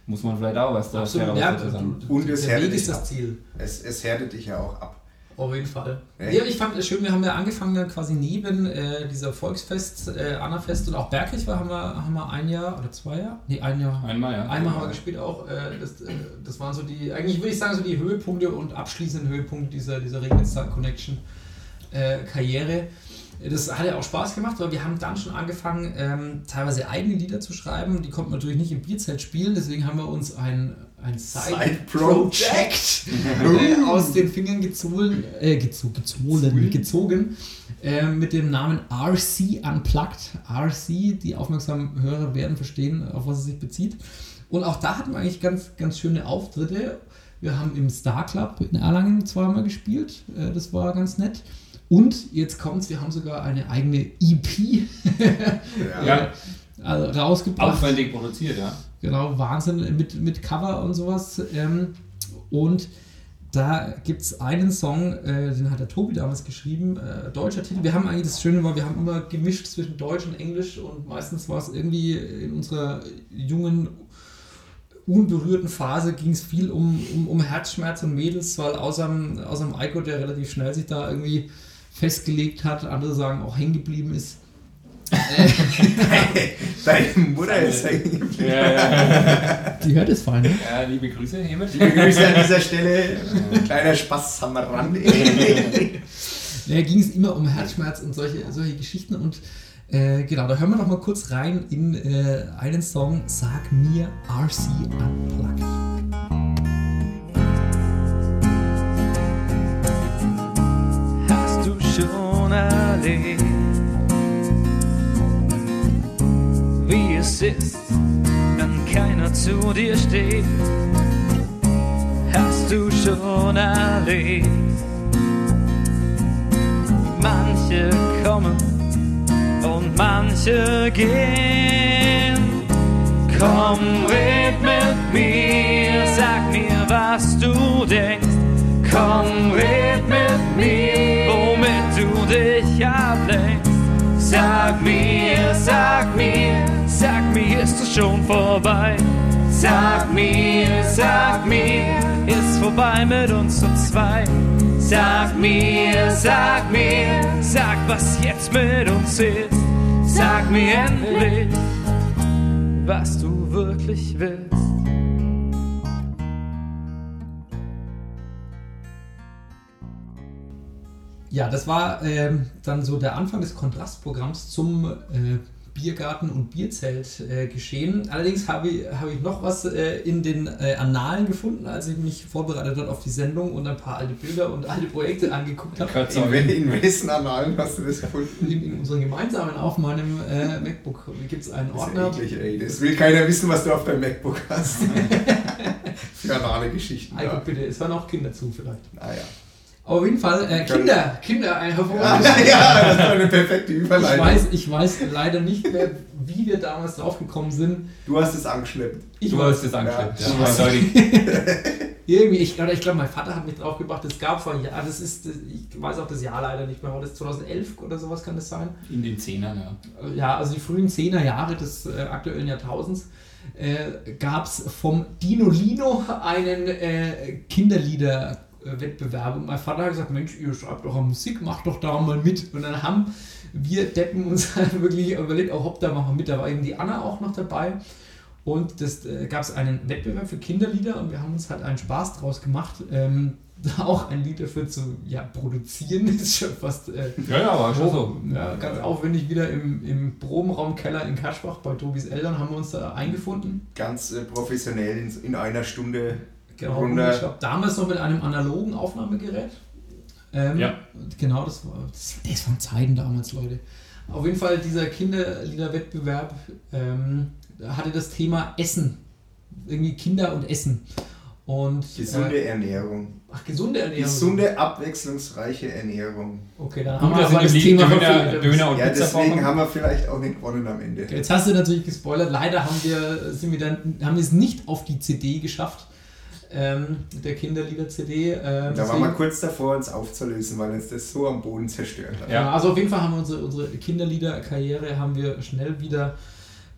Muss man vielleicht auch was da Absolut, ja, sagen. Und es härtet dich das ab. Ziel. Es, es härtet dich ja auch ab. Auf jeden Fall. Ja. Ja, ich fand es schön, wir haben ja angefangen dann quasi neben äh, dieser Volksfest, äh, Annafest und auch Bergkirch war, haben wir, haben wir ein Jahr oder zwei Jahre? Nee, ein Jahr. Einmal, ja. Einmal haben wir gespielt auch. Äh, das, äh, das waren so die, eigentlich würde ich sagen, so die Höhepunkte und abschließenden Höhepunkte dieser, dieser Regenstar Connection äh. Das hat ja auch Spaß gemacht, weil wir haben dann schon angefangen, ähm, teilweise eigene Lieder zu schreiben. Die konnten wir natürlich nicht im Bierzelt spielen, deswegen haben wir uns ein, ein Side-Project äh, aus den Fingern gezogen, äh, gezo gezogen, gezogen äh, mit dem Namen RC Unplugged. RC, die aufmerksamen Hörer werden verstehen, auf was es sich bezieht. Und auch da hatten wir eigentlich ganz, ganz schöne Auftritte. Wir haben im Star Club in Erlangen zweimal gespielt. Äh, das war ganz nett. Und jetzt kommt's, wir haben sogar eine eigene EP Ja, also rausgebracht. aufwendig produziert, ja. Genau, Wahnsinn mit, mit Cover und sowas. Ähm, und da gibt es einen Song, äh, den hat der Tobi damals geschrieben, äh, deutscher Titel. Wir haben eigentlich das Schöne war, wir haben immer gemischt zwischen Deutsch und Englisch und meistens war es irgendwie in unserer jungen, unberührten Phase ging es viel um, um, um Herzschmerz und Mädels, weil außer dem, außer dem Eiko, der relativ schnell sich da irgendwie festgelegt hat, andere sagen auch hängen geblieben ist. Deine Mutter ist hängen. Ja, ja. Die hört es fein, ne? ja liebe Grüße hiermit. Liebe Grüße an dieser Stelle. Kleiner Spaß am Rande. Da ging es immer um Herzschmerz und solche, solche Geschichten. Und äh, genau, da hören wir noch mal kurz rein in äh, einen Song, Sag mir RC Unplugged. hast du schon erlebt, ist, wenn keiner zu dir steht. Hast du schon erlebt, manche kommen und manche gehen. Komm, red mit mir, sag mir, was du denkst. Komm, red mit mir, womit du dich ablenkst. Sag mir, sag mir, sag mir, ist es schon vorbei. Sag mir, sag mir, ist vorbei mit uns zu zwei. Sag mir, sag mir, sag, was jetzt mit uns ist. Sag mir endlich, was du wirklich willst. Ja, das war ähm, dann so der Anfang des Kontrastprogramms zum äh, Biergarten- und Bierzelt äh, geschehen. Allerdings habe ich, habe ich noch was äh, in den äh, Annalen gefunden, als ich mich vorbereitet habe auf die Sendung und ein paar alte Bilder und alte Projekte angeguckt habe. In, in wessen Annalen hast du das gefunden? In, in unseren gemeinsamen auf meinem äh, MacBook gibt es einen Das ist ja Ordner. eklig, ey. Das will keiner wissen, was du auf deinem MacBook hast. Für anale Geschichten. Eiko, Ja. bitte, es hören auch Kinder zu vielleicht. Naja. Auf jeden Fall, äh, Kinder, Kinder, ein hervorragendes ja, das war eine perfekte Ich Überleitung. weiß, ich weiß leider nicht mehr, wie wir damals draufgekommen sind. Du hast es angeschleppt. Ich Du hast es angeschleppt, Ja. ja. eindeutig. Irgendwie, ich glaube, ich glaub, mein Vater hat mich draufgebracht, es gab vor Jahren, das ist, ich weiß auch das Jahr leider nicht mehr, war das 2011 oder sowas kann das sein? In den Zehnern, ja. Ja, also die frühen 10er Jahre des äh, aktuellen Jahrtausends äh, gab es vom Dino Lino einen äh, Kinderlieder-Wettbewerb und mein Vater hat gesagt, Mensch, ihr schreibt doch Musik, macht doch da mal mit. Und dann haben wir Deppen uns halt wirklich überlegt, oh hopp, da machen wir mit. Da war eben die Anna auch noch dabei. Und das äh, gab es einen Wettbewerb für Kinderlieder und wir haben uns halt einen Spaß draus gemacht, ähm, da auch ein Lied dafür zu ja, produzieren. ist schon fast äh, Ja, ja, war schon so. ja, ganz aufwendig wieder im, im Probenraumkeller in Kaschbach bei Tobis Eltern haben wir uns da eingefunden. Ganz äh, professionell in, in einer Stunde. Genau, Runde. und ich glaube damals noch mit einem analogen Aufnahmegerät. Ähm, Ja. Genau, das war das, das waren Zeiten damals, Leute. Auf jeden Fall dieser Kinderliederwettbewerb ähm, hatte das Thema Essen. Irgendwie Kinder und Essen. Und Gesunde äh, Ernährung. ach, gesunde Ernährung. Gesunde, abwechslungsreiche Ernährung. Okay, dann Gut, haben wir aber das Thema Döner. Döner und Ja, Pizza deswegen vorkommen. haben wir vielleicht auch nicht gewonnen am Ende. Jetzt hast du natürlich gespoilert. Leider haben wir, sind wir dann, haben wir es nicht auf die CD geschafft. Ähm, der Kinderlieder-CD. Ähm, Da waren wir kurz davor, uns aufzulösen, weil uns das so am Boden zerstört hat. Ja, also auf jeden Fall haben wir unsere, unsere Kinderlieder-Karriere haben wir schnell wieder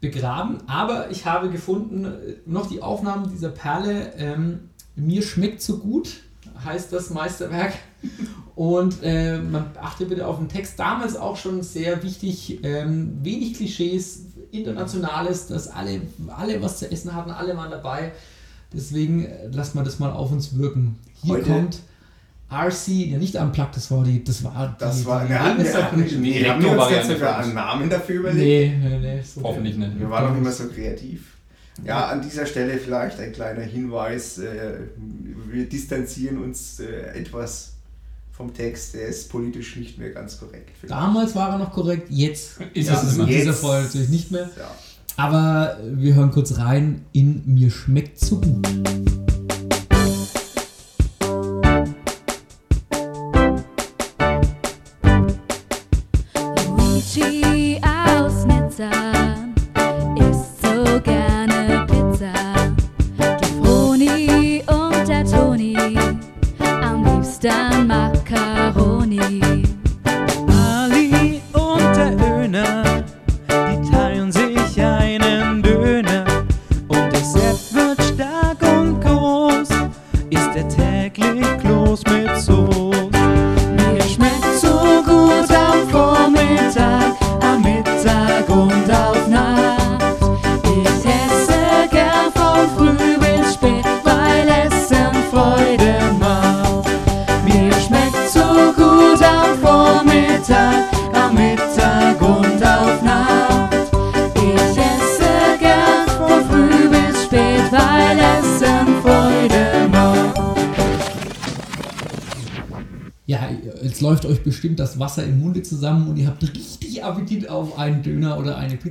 begraben. Aber ich habe gefunden, äh, noch die Aufnahmen dieser Perle, ähm, mir schmeckt so gut, heißt das Meisterwerk. Und äh, man achte bitte auf den Text. Damals auch schon sehr wichtig, ähm, wenig Klischees, internationales, dass alle, alle was zu essen hatten, alle waren dabei. Deswegen äh, lasst mal das mal auf uns wirken. Hier Heute- kommt RC, ja nicht unplugged, das war die, das war die, Das war die eine andere. Erlebnisverknüpfung. Nee, haben wir uns jetzt sogar einen Namen dafür überlegt? Nee, nee. So Hoffentlich nicht. Wir waren auch immer so kreativ. Ja, an dieser Stelle vielleicht ein kleiner Hinweis. Äh, wir distanzieren uns äh, etwas vom Text. Der ist politisch nicht mehr ganz korrekt. Damals war er noch korrekt, jetzt Ist ist es in dieser Jetzt- Folge natürlich nicht mehr. Ja. Aber wir hören kurz rein in Mir schmeckt so gut.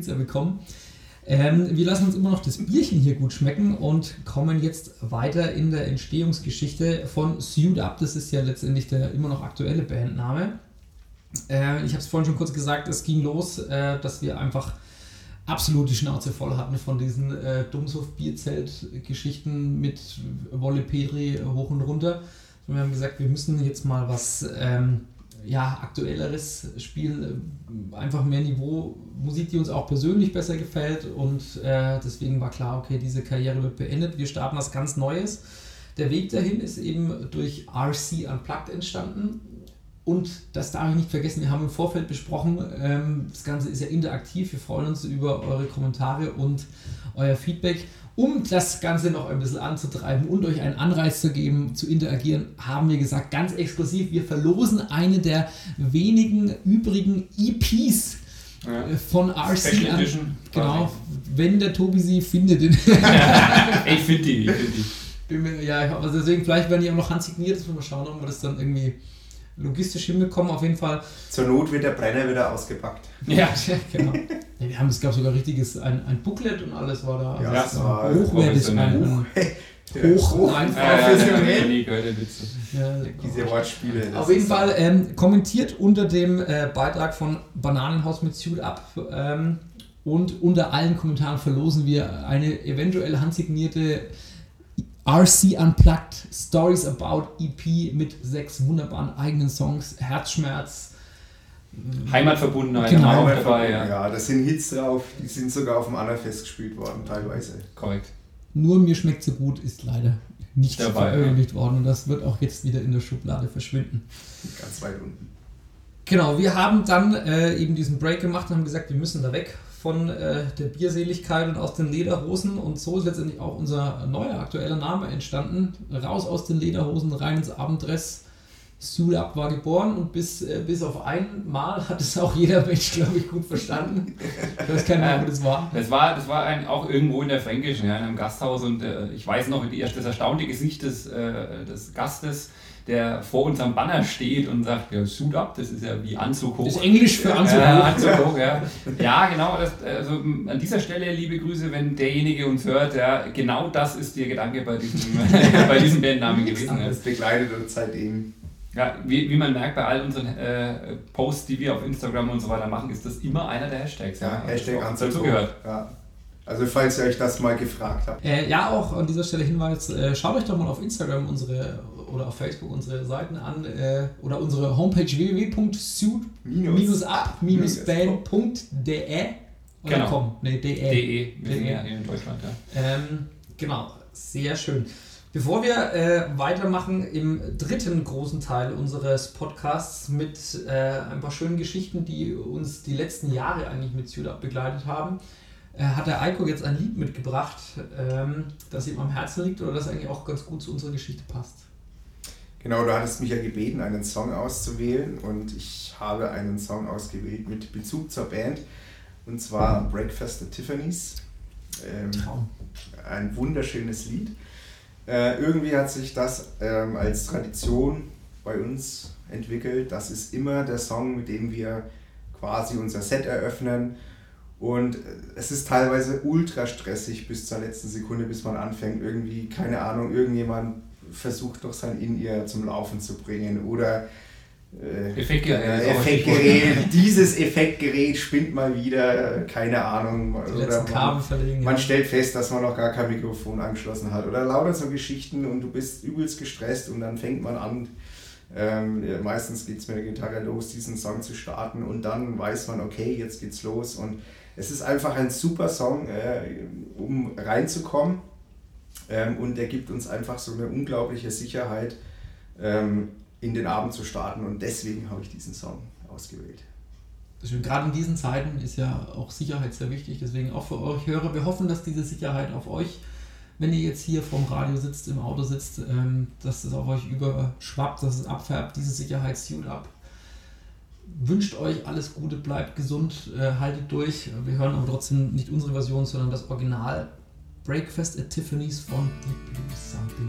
Pizza bekommen. Ähm, wir lassen uns immer noch das Bierchen hier gut schmecken und kommen jetzt weiter in der Entstehungsgeschichte von Sued Up. Das ist ja letztendlich der immer noch aktuelle Bandname. Äh, ich habe es vorhin schon kurz gesagt, es ging los, äh, dass wir einfach absolut die Schnauze voll hatten von diesen äh, Dummshof-Bierzelt-Geschichten mit Wolle Petri hoch und runter. Und wir haben gesagt, wir müssen jetzt mal was ähm, ja, aktuelleres spielen, äh, einfach mehr Niveau, Musik, die uns auch persönlich besser gefällt und äh, deswegen war klar, okay, diese Karriere wird beendet, wir starten was ganz Neues. Der Weg dahin ist eben durch RC Unplugged entstanden und das darf ich nicht vergessen, wir haben im Vorfeld besprochen, ähm, das Ganze ist ja interaktiv, wir freuen uns über eure Kommentare und euer Feedback. Um das Ganze noch ein bisschen anzutreiben und euch einen Anreiz zu geben, zu interagieren, haben wir gesagt, ganz exklusiv, wir verlosen eine der wenigen übrigen EPs Ja. äh, von RC. Special an- Edition. Genau, wenn der Tobi sie findet. In Ich finde die, ich finde die. Ja, also deswegen, vielleicht werden die auch noch handsigniert, dass wir mal schauen, ob wir das dann irgendwie logistisch hinbekommen. Auf jeden Fall Zur Not wird der Brenner wieder ausgepackt. Ja. genau. Ja, wir haben, es gab sogar richtiges, ein, ein Booklet und alles war da. Ja, also das war hochwertig. Ein, ein, hoch ja, professionell. Diese Wortspiele. Auf jeden Fall ähm, kommentiert unter dem äh, Beitrag von Bananenhaus mit Suit Up ähm, und unter allen Kommentaren verlosen wir eine eventuell handsignierte RC Unplugged Stories About EP mit sechs wunderbaren eigenen Songs, Herzschmerz. Heimatverbundenheit Genau. wir Ja, ja. da sind Hits drauf, die sind sogar auf dem Anna-Fest gespielt worden, teilweise. Korrekt. Nur mir schmeckt so gut ist leider nicht Dabei, veröffentlicht worden und das wird auch jetzt wieder in der Schublade verschwinden. Ganz weit unten. Genau, wir haben dann äh, eben diesen Break gemacht und haben gesagt, wir müssen da weg von äh, der Bierseligkeit und aus den Lederhosen und so ist letztendlich auch unser neuer aktueller Name entstanden. Raus aus den Lederhosen, rein ins Abenddress. Suit war geboren und bis, äh, bis auf einmal hat es auch jeder Mensch, glaube ich, gut verstanden. Ich weiß nicht mehr, wo das war. Das war, das war ein, auch irgendwo in der Fränkischen, ja, in einem Gasthaus und äh, ich weiß noch das erstaunte Gesicht des, äh, des Gastes, der vor unserem Banner steht und sagt, ja, Suit up, das ist ja wie Anzug hoch. Das ist Englisch für Anzug. Ja, Anzug hoch, ja. Ja, genau. Das, also an dieser Stelle liebe Grüße, wenn derjenige uns hört. Ja, genau das ist der Gedanke bei diesem, bei diesem Bandnamen gewesen. Ja. Das begleitet uns seitdem. Ja, wie, wie man merkt bei all unseren äh, Posts, die wir auf Instagram und so weiter machen, ist das immer einer der Hashtags. Ja, Hashtag Also, Anzug. Dazu gehört. Ja. Also falls ihr euch das mal gefragt habt. Äh, ja, auch an dieser Stelle Hinweis, äh, schaut euch doch mal auf Instagram unsere oder auf Facebook unsere Seiten an äh, oder unsere Homepage www.suit-up-band.de oder Genau. com. Nee, de. DE, wir hier in Deutschland, ja. Ähm, genau, sehr schön. Bevor wir äh, weitermachen im dritten großen Teil unseres Podcasts mit äh, ein paar schönen Geschichten, die uns die letzten Jahre eigentlich mit Suit Up begleitet haben, äh, hat der Eiko jetzt ein Lied mitgebracht, ähm, das ihm am Herzen liegt oder das eigentlich auch ganz gut zu unserer Geschichte passt. Genau, du hattest mich ja gebeten, einen Song auszuwählen und ich habe einen Song ausgewählt mit Bezug zur Band und zwar Breakfast at Tiffany's. Ähm, ein wunderschönes Lied. Äh, irgendwie hat sich das ähm, als Tradition bei uns entwickelt. Das ist immer der Song, mit dem wir quasi unser Set eröffnen. Und äh, es ist teilweise ultra stressig bis zur letzten Sekunde, bis man anfängt. Irgendwie, keine Ahnung, irgendjemand versucht noch sein In-Ear zum Laufen zu bringen. Oder äh, Effektgerät. äh, Effektgerät, dieses Effektgerät spinnt mal wieder, keine Ahnung. Oder man- verlegen. man ja. stellt fest, dass man noch gar kein Mikrofon angeschlossen hat. Oder lauter so Geschichten und du bist übelst gestresst und dann fängt man an, ähm, ja, meistens geht es mit der Gitarre los, diesen Song zu starten und dann weiß man, okay, jetzt geht's los. Und es ist einfach ein super Song, äh, um reinzukommen. Ähm, und der gibt uns einfach so eine unglaubliche Sicherheit, ähm, in den Abend zu starten. Und deswegen habe ich diesen Song ausgewählt. Schön. Gerade in diesen Zeiten ist ja auch Sicherheit sehr wichtig, deswegen auch für euch Hörer. Wir hoffen, dass diese Sicherheit auf euch, wenn ihr jetzt hier vorm Radio sitzt, im Auto sitzt, ähm, dass es auf euch überschwappt, dass es abfärbt, diese Sicherheit suit ab. Wünscht euch alles Gute, bleibt gesund, äh, haltet durch. Wir hören aber trotzdem nicht unsere Version, sondern das Original Breakfast at Tiffany's Deep Blue Sample.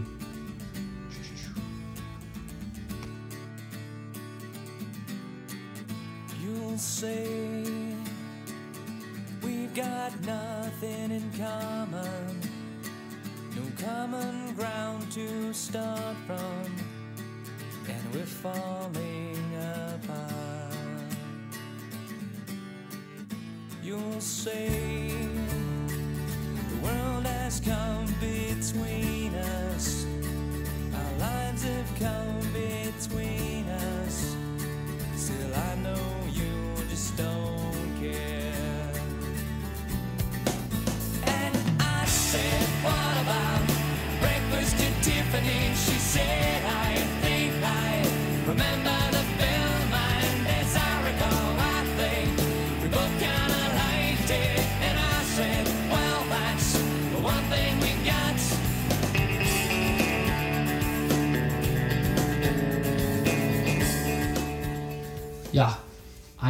You'll say we've got nothing in common, no common ground to start from, and we're falling apart. You'll say world has come between us, our lives have come between us. Still, I know you just don't care. And I said, What about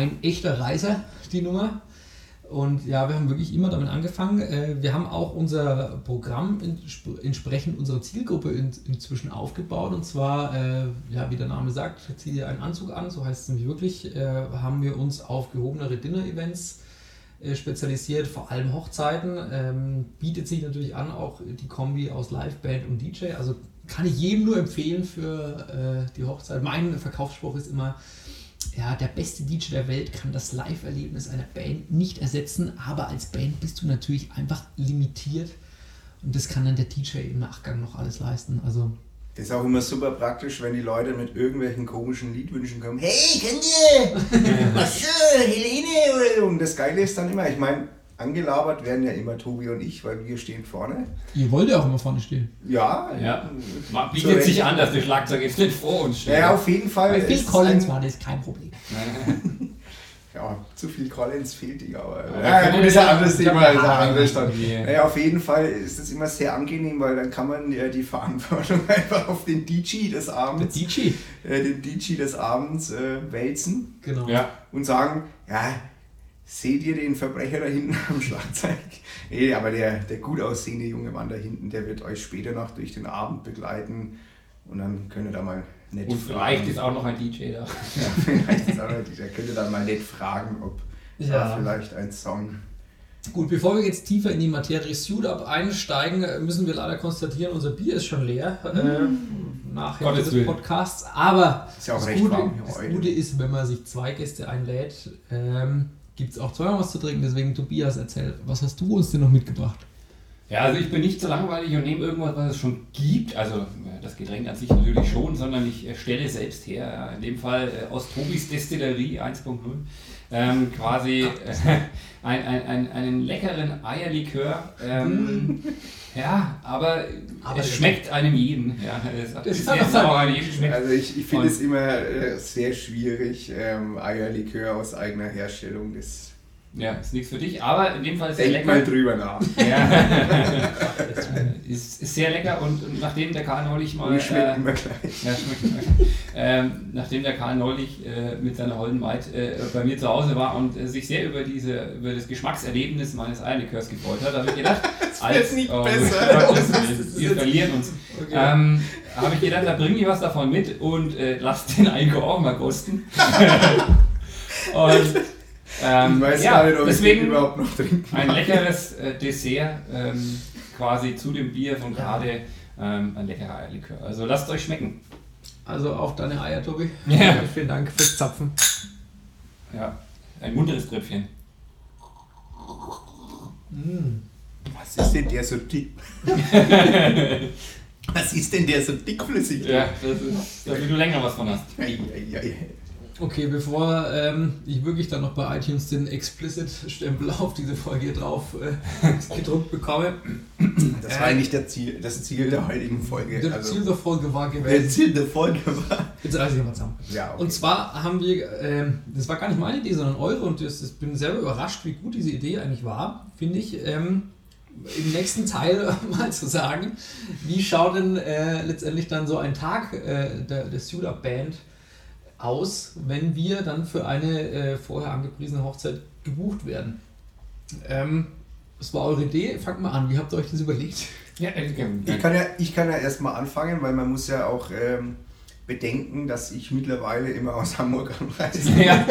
ein echter Reiser, die Nummer. Und ja, wir haben wirklich immer damit angefangen. Äh, Wir haben auch unser Programm ents- entsprechend unserer Zielgruppe in, inzwischen aufgebaut. Und zwar, äh, ja, wie der Name sagt, zieh dir einen Anzug an, so heißt es nämlich wirklich, äh, haben wir uns auf gehobenere Dinner-Events spezialisiert, vor allem Hochzeiten. Ähm, bietet sich natürlich an, auch die Kombi aus Liveband und DJ. Also kann ich jedem nur empfehlen für die Hochzeit. Mein Verkaufsspruch ist immer, ja, der beste DJ der Welt kann das Live-Erlebnis einer Band nicht ersetzen, aber als Band bist du natürlich einfach limitiert und das kann dann der DJ im Nachgang noch alles leisten. Also Das ist auch immer super praktisch, wenn die Leute mit irgendwelchen komischen Liedwünschen kommen. Hey, kennt ihr? Was für Helene? Und das Geile ist dann immer, ich meine, angelabert werden ja immer Tobi und ich, weil wir stehen vorne. ihr wollt ja auch immer vorne stehen. Ja, Ja. Man bietet sich an, dass der Schlagzeug jetzt nicht vor uns steht. ja, auf jeden Fall. Bei Phil ist es Collins ein- war das kein Problem. Ja, zu viel Collins fehlt ihm, aber. Aber Ja, gut, ist ja ja- anderes Thema. Ist ja anderes irgendwie. Naja, auf jeden Fall ist es immer sehr angenehm, weil dann kann man ja die Verantwortung einfach auf den DJ des Der Abends, DJ. äh, den DJ des Abends äh, wälzen Genau. Ja. und sagen, ja, seht ihr den Verbrecher da hinten am Schlagzeug? Nee, aber der, der gut aussehende junge Mann da hinten, der wird euch später noch durch den Abend begleiten und dann könnt ihr da mal nett Und vielleicht ist auch noch ein DJ da. ja, vielleicht ist auch noch, der könnt ihr dann mal nett fragen, ob Ja. da vielleicht ein Song Gut, bevor wir jetzt tiefer in die Materie Suit Up einsteigen, müssen wir leider konstatieren, unser Bier ist schon leer äh, nach Hälfte Gottes des. Podcasts. Aber Ist ja auch das, recht Gute, warm hier das heute. Gute ist, wenn man sich zwei Gäste einlädt, ähm, gibt es auch zweimal was zu trinken. Deswegen, Tobias, erzähl, was hast du uns denn noch mitgebracht? Ja, also ich bin nicht so langweilig und nehme irgendwas, was es schon gibt. Also äh, das Getränk an sich natürlich schon, sondern ich äh, stelle selbst her. Ja, In dem Fall äh, aus Tobis Destillerie 1.0. Ähm, quasi äh, ein, ein, ein, einen leckeren Eierlikör. Ähm, ja, aber, Aber es das- schmeckt einem jeden. Ja, es hat Das jetzt er- auch einem jeden schmeckt. Also ich, ich finde es immer äh, sehr schwierig, ähm, Eierlikör aus eigener Herstellung. Das Ja, ist nichts für dich, aber in dem Fall ist es denk lecker. mal drüber nach. Ja. ist, ist sehr lecker und, und nachdem der Karl neulich mal. Schmeckt äh, immer gleich. Ja, schmeckt. ähm, nachdem der Karl neulich äh, mit seiner holden Maid äh, bei mir zu Hause war und äh, sich sehr über, diese, über das Geschmackserlebnis meines Eierlikörs gefreut hat, habe ich gedacht, als nicht oh, besser. Gottes Willen, wir verlieren uns. Ähm, habe ich gedacht, da bringe ich was davon mit und äh, lass den Einkauf auch mal kosten. und ähm, ich weiß ja, gar nicht, ob ich den deswegen überhaupt noch trinken ein leckeres äh, Dessert ähm, quasi zu dem Bier von gerade. Ähm, ein leckerer Eierlikör. Also lasst euch schmecken. Also auf deine Eier, Tobi. Ja. Vielen Dank fürs Zapfen. Ja, ein munteres Tröpfchen. Was ist denn der so dick? Was ist denn der so dickflüssig? Ja, das ist, damit du länger was von hast. Ei, ei, ei. Okay, bevor ähm, ich wirklich dann noch bei iTunes den Explicit-Stempel auf diese Folge drauf äh, gedruckt bekomme. Das war eigentlich der Ziel, das Ziel der heutigen Folge. Der Also, Ziel der Folge war der gewesen. Ziel der Folge war. Jetzt reiße ich mal zusammen. Ja, okay. Und zwar haben wir, ähm, das war gar nicht meine Idee, sondern eure und das, ich bin selber überrascht, wie gut diese Idee eigentlich war, finde ich. Ähm, Im nächsten Teil mal zu sagen, wie schaut denn äh, letztendlich dann so ein Tag äh, der, der Up Band aus, wenn wir dann für eine äh, vorher angepriesene Hochzeit gebucht werden? Ähm, das war eure Idee, fangt mal an, wie habt ihr euch das überlegt? Ja, äh, Ich kann ja, ich kann ja erstmal anfangen, weil man muss ja auch ähm, bedenken, dass ich mittlerweile immer aus Hamburg anreise. ja,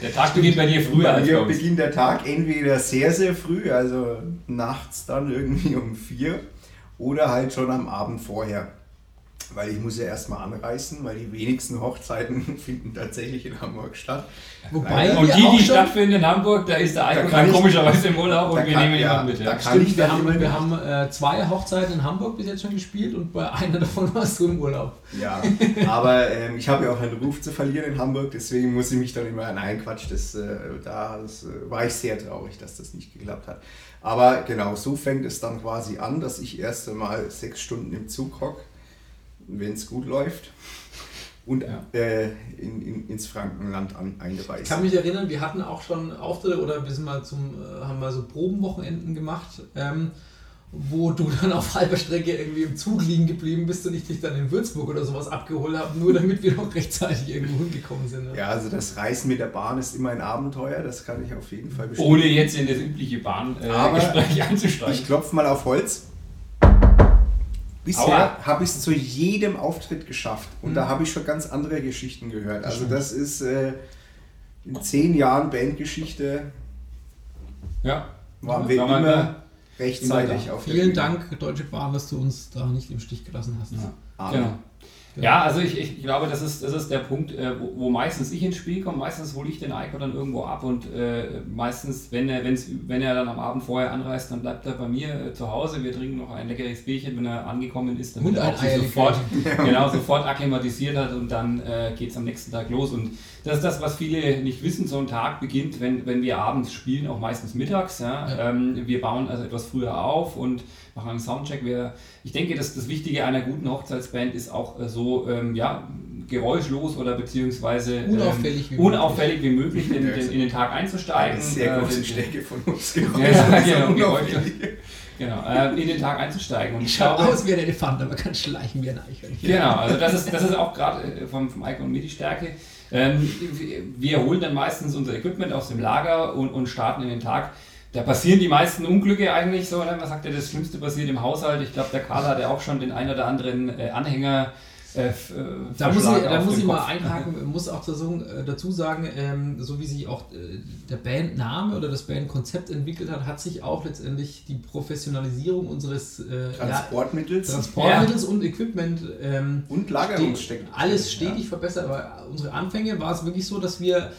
der Tag beginnt bei dir früher als bei uns. beginnt der Tag entweder sehr, sehr früh, also nachts dann irgendwie um vier, oder halt schon am Abend vorher. Weil ich muss ja erstmal anreisen, weil die wenigsten Hochzeiten finden tatsächlich in Hamburg statt. Wobei Und wir die, die stattfinden in Hamburg, da ist der Eiko kann dann komischerweise im Urlaub und da wir kann- nehmen ja, jemanden mit. da Ja. kann Stimmt, ich wir haben, wir haben äh, zwei Hochzeiten in Hamburg bis jetzt schon gespielt und bei einer davon warst du im Urlaub. Ja, aber ähm, ich habe ja auch einen Ruf zu verlieren in Hamburg, deswegen muss ich mich dann immer, nein Quatsch, das, äh, da das, äh, war ich sehr traurig, dass das nicht geklappt hat. Aber genau, so fängt es dann quasi an, dass ich erst einmal sechs Stunden im Zug hocke, wenn es gut läuft, und Ja. äh, in, in, ins Frankenland an, Ich eingereist. kann mich erinnern, wir hatten auch schon Auftritte oder wir sind mal zum, äh, haben mal so Probenwochenenden gemacht, ähm, wo du dann auf halber Strecke irgendwie im Zug liegen geblieben bist und ich dich dann in Würzburg oder sowas abgeholt habe, nur damit wir noch rechtzeitig irgendwo hingekommen sind. ne? Ja, also das Reisen mit der Bahn ist immer ein Abenteuer, das kann ich auf jeden Fall bestätigen. Ohne jetzt in das übliche Bahngespräch äh, einzusteigen. Ich klopfe mal auf Holz. Bisher habe ich es zu jedem Auftritt geschafft und Mhm. da habe ich schon ganz andere Geschichten gehört. Also das ist äh, in zehn Jahren Bandgeschichte Ja. Waren wir Waren wir immer da? rechtzeitig auf der Vielen Bühne. Dank, Deutsche Bahn, dass du uns da nicht im Stich gelassen hast. Amen. Genau. Ja, also ich, ich glaube, das ist, das ist der Punkt, äh, wo, wo meistens ich ins Spiel komme. Meistens hole ich den Eiko dann irgendwo ab und äh, meistens, wenn er, wenn's, wenn er dann am Abend vorher anreist, dann bleibt er bei mir äh, zu Hause. Wir trinken noch ein leckeres Bierchen, wenn er angekommen ist, damit Und er auch sich sofort, genau, sofort akklimatisiert hat und dann äh, geht es am nächsten Tag los. Und das ist das, was viele nicht wissen. So ein Tag beginnt, wenn, wenn wir abends spielen, auch meistens mittags. Ja? Ja. Ähm, wir bauen also etwas früher auf und machen einen Soundcheck. Wir, ich denke, dass das Wichtige einer guten Hochzeitsband ist auch äh, so, ähm, ja, geräuschlos oder beziehungsweise ähm, Unauffällig wie unauffällig wie möglich den, den, in den Tag einzusteigen. Eine sehr Äh, große den- Stärke von uns Ja, geworden. ja, genau, unauffällig. Genau, äh, in den Tag einzusteigen. Und ich Schaut glaube, aus wie ein Elefant, aber kann schleichen wie ein Eichhörnchen. Genau, also das ist, das ist auch gerade äh, vom, vom Icon mit die Stärke. Ähm, wir- wir holen dann meistens unser Equipment aus dem Lager und, und starten in den Tag. Da passieren die meisten Unglücke eigentlich so. Ne? Man sagt ja, das Schlimmste passiert im Haushalt. Ich glaube, der Karl hat ja auch schon den ein oder anderen äh, Anhänger. Äh, äh, Da muss ich, da muss ich mal einhaken, muss auch dazu, äh, dazu sagen, ähm, so wie sich auch äh, der Bandname oder das Bandkonzept entwickelt hat, hat sich auch letztendlich die Professionalisierung unseres äh, ja, Transportmittels Transportmittels und Equipment ähm, und Lagerungsstecken. alles stetig verbessert. Aber unsere Anfänge war es wirklich so, dass wir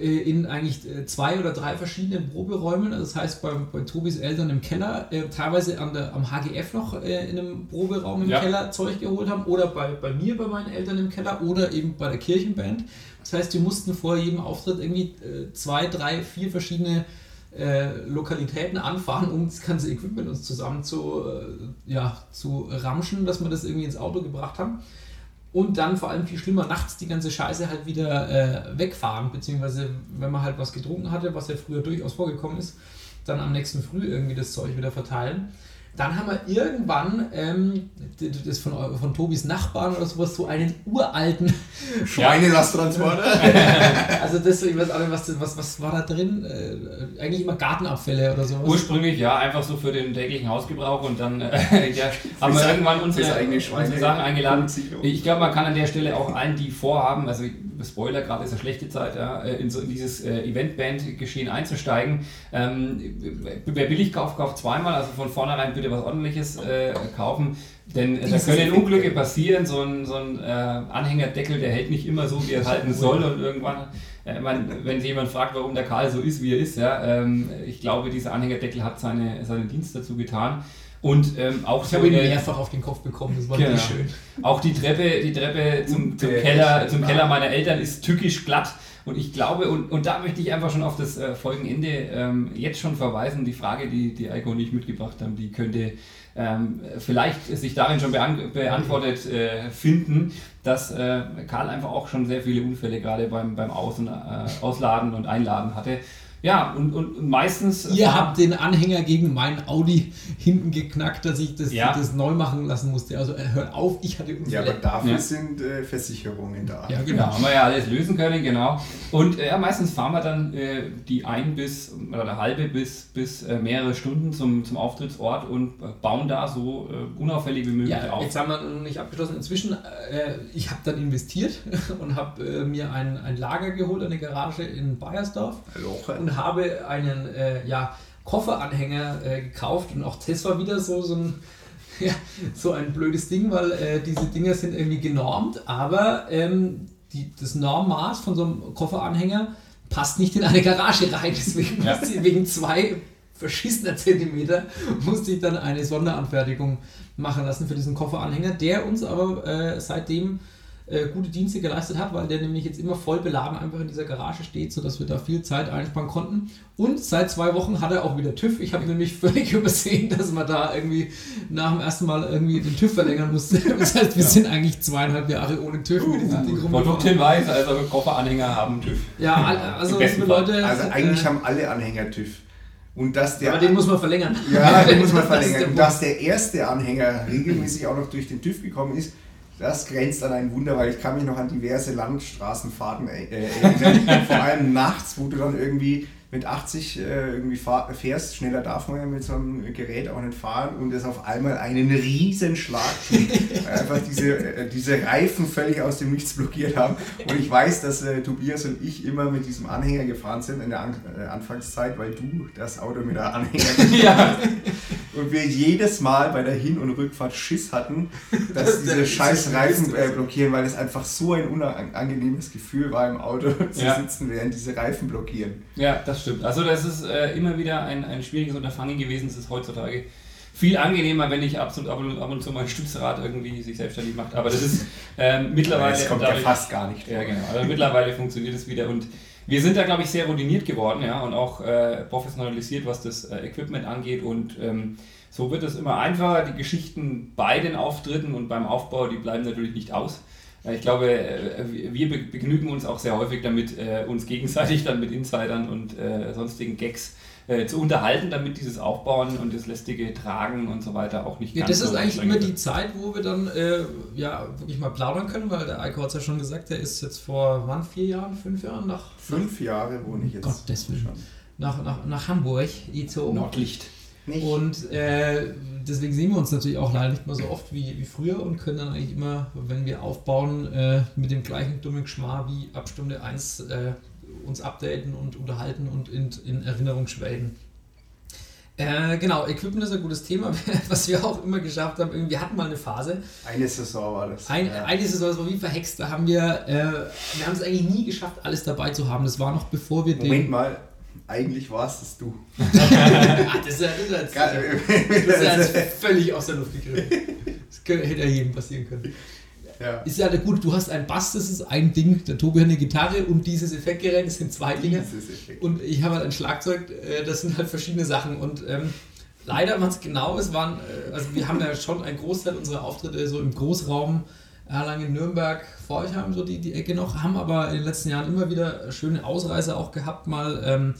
in eigentlich äh, zwei oder drei verschiedenen Proberäumen, also das heißt bei, bei Tobis Eltern im Keller, äh, teilweise an der, am HGF noch äh, in einem Proberaum im Ja. Keller Zeug geholt haben oder bei, bei mir, bei meinen Eltern im Keller oder eben bei der Kirchenband. Das heißt, wir mussten vor jedem Auftritt irgendwie äh, zwei, drei, vier verschiedene äh, Lokalitäten anfahren, um das ganze Equipment uns zusammen zu, äh, ja, zu ramschen, dass wir das irgendwie ins Auto gebracht haben. Und dann vor allem viel schlimmer, nachts die ganze Scheiße halt wieder äh, wegfahren, beziehungsweise wenn man halt was getrunken hatte, was ja früher durchaus vorgekommen ist, dann am nächsten Früh irgendwie das Zeug wieder verteilen. Dann haben wir irgendwann ähm, das von, von Tobis Nachbarn oder sowas, so einen uralten, Schweinelasttransporter. also das, ich weiß auch nicht, was, das- was, was war da drin? Äh, eigentlich immer Gartenabfälle oder sowas. Ursprünglich ja, einfach so für den täglichen Hausgebrauch und dann äh, ja, haben wir irgendwann unsere, unsere Sachen eingeladen. Ich glaube, man kann an der Stelle auch allen, die vorhaben, also Spoiler, gerade ist eine schlechte Zeit, ja, äh, in, so, in dieses äh, Eventband-Geschehen einzusteigen. Ähm, wer billig kauft, kauft zweimal, also von vornherein bitte was ordentliches äh, kaufen. Denn äh, da Dieses können Eventband. Unglücke passieren. So ein, so ein äh, Anhängerdeckel, der hält nicht immer so, wie er es halten soll. Und irgendwann, äh, mein, wenn jemand fragt, warum der Karl so ist, wie er ist, ja, ähm, ich glaube, dieser Anhängerdeckel hat seine, seinen Dienst dazu getan. Und ähm, auch ich so habe ihn mehrfach auf den Kopf bekommen, das war Genau. schön. auch die Treppe, die Treppe zum, zum, Keller, zum. Keller meiner Eltern ist tückisch glatt. Und ich glaube, und, und da möchte ich einfach schon auf das äh, Folgenende ähm, jetzt schon verweisen. Die Frage, die die Eiko und ich mitgebracht haben, die könnte ähm, vielleicht sich darin schon beant beantwortet äh, finden, dass äh, Karl einfach auch schon sehr viele Unfälle gerade beim, beim Aus und, äh, Ausladen und Einladen hatte. Ja, und, und meistens. Ihr fahren- habt den Anhänger gegen meinen Audi hinten geknackt, dass ich das, Ja. das neu machen lassen musste. Also äh, hört auf, ich hatte Ja, Unfälle. aber dafür Ja. sind äh, Versicherungen da. Ja, Genau, genau. haben wir ja alles lösen können, genau. Und äh, ja, meistens fahren wir dann äh, die ein bis oder eine halbe bis, bis äh, mehrere Stunden zum, zum Auftrittsort und äh, bauen da so äh, unauffällig wie möglich Ja, auf. jetzt haben wir noch nicht abgeschlossen. Inzwischen, äh, ich habe dann investiert und habe äh, mir ein, ein Lager geholt, eine Garage in Bayersdorf Loche. Und habe einen äh, ja, Kofferanhänger äh, gekauft und auch das war wieder so, so ein ja, so ein blödes Ding, weil äh, diese Dinger sind irgendwie genormt, aber ähm, die, das Normmaß von so einem Kofferanhänger passt nicht in eine Garage rein. Deswegen Ja. musste ich wegen zwei verschissener Zentimeter musste ich dann eine Sonderanfertigung machen lassen für diesen Kofferanhänger, der uns aber äh, seitdem äh, gute Dienste geleistet hat, weil der nämlich jetzt immer voll beladen einfach in dieser Garage steht, sodass wir da viel Zeit einsparen konnten. Und seit zwei Wochen hat er auch wieder TÜV. Ich habe nämlich völlig übersehen, dass man da irgendwie nach dem ersten Mal irgendwie den TÜV verlängern musste. Das heißt, wir sind eigentlich zweieinhalb Jahre ohne TÜV mit diesem Ding rumgefahren. Produkthinweis, also Kofferanhänger haben TÜV. Ja, also liebe. Leute. Also eigentlich äh, haben alle Anhänger TÜV. Und dass der aber den muss man verlängern. Ja, den muss man verlängern. Und dass der erste Anhänger regelmäßig auch noch durch den TÜV gekommen ist, das grenzt an ein Wunder, weil ich kann mich noch an diverse Landstraßenfahrten äh, erinnern. Vor allem nachts, wo du dann irgendwie mit 80 äh, irgendwie fahr, fährst, schneller darf man ja mit so einem Gerät auch nicht fahren und es auf einmal einen riesen Schlag einfach diese, äh, diese Reifen völlig aus dem Nichts blockiert haben. Und ich weiß, dass äh, Tobias und ich immer mit diesem Anhänger gefahren sind in der An äh, Anfangszeit, weil du das Auto mit der Anhänger Ja. und wir jedes Mal bei der Hin- und Rückfahrt Schiss hatten, dass diese scheiß Reifen äh, blockieren, weil es einfach so ein unangenehmes Gefühl war, im Auto zu Ja. sitzen, während diese Reifen blockieren. Ja, das stimmt. Also das ist äh, immer wieder ein, ein schwieriges Unterfangen gewesen. Es ist heutzutage viel angenehmer, wenn ich ab und, ab und, ab und zu mal ein Stützrad irgendwie sich selbstständig macht. Aber das ist ähm, mittlerweile... Das kommt ja fast gar nicht Ja, genau. Also mittlerweile funktioniert es wieder und wir sind da, glaube ich, sehr routiniert geworden ja, und auch äh, professionalisiert, was das äh, Equipment angeht und ähm, so wird es immer einfacher. Die Geschichten bei den Auftritten und beim Aufbau, die bleiben natürlich nicht aus. Äh, Ich glaube, äh, wir be- begnügen uns auch sehr häufig damit, äh, uns gegenseitig dann mit Insidern und sonstigen Gags zu unterhalten, damit dieses Aufbauen und das lästige Tragen und so weiter auch nicht Ja, ganz das ist so eigentlich anstrengend immer die. Zeit, wo wir dann äh, ja wirklich mal plaudern können, weil der Eiko hat es ja schon gesagt, der ist jetzt vor wann, vier Jahren, fünf Jahren nach, Fünf Jahre wohne ich jetzt. Gottes Willen. schon. nach, nach, nach Hamburg gezogen. Nordlicht. Nicht. Und äh, deswegen sehen wir uns natürlich auch leider nicht mehr so oft wie, wie früher und können dann eigentlich immer, wenn wir aufbauen, äh, mit dem gleichen dummen Geschmarr wie ab Stunde 1 äh, uns updaten und unterhalten und in, in Erinnerung schwelgen. Äh, genau, Equipment ist ein gutes Thema, was wir auch immer geschafft haben. Irgendwie, Wir hatten mal eine Phase, Eine Saison war das. ein, Ja. Eine Saison, das war wie verhext, da haben wir, äh, wir haben es eigentlich nie geschafft, alles dabei zu haben. Das war noch bevor wir Moment den... mal, eigentlich warst es du. Ah, das ist ja, das ist ja Das ist ja ja, völlig aus der Luft gegriffen. Das könnte, hätte ja jedem passieren können. Ist ja gut, du hast einen Bass, das ist ein Ding, der Tobi hat eine Gitarre und dieses Effektgerät, das sind zwei Dinge. Und ich habe halt ein Schlagzeug, äh, das sind halt verschiedene Sachen. Und ähm, leider, was genau ist, waren, äh, also wir haben ja schon einen Großteil unserer Auftritte so im Großraum Erlangen, Nürnberg, Forchheim, so die, die Ecke noch, haben aber in den letzten Jahren immer wieder schöne Ausreißer auch gehabt, mal ähm,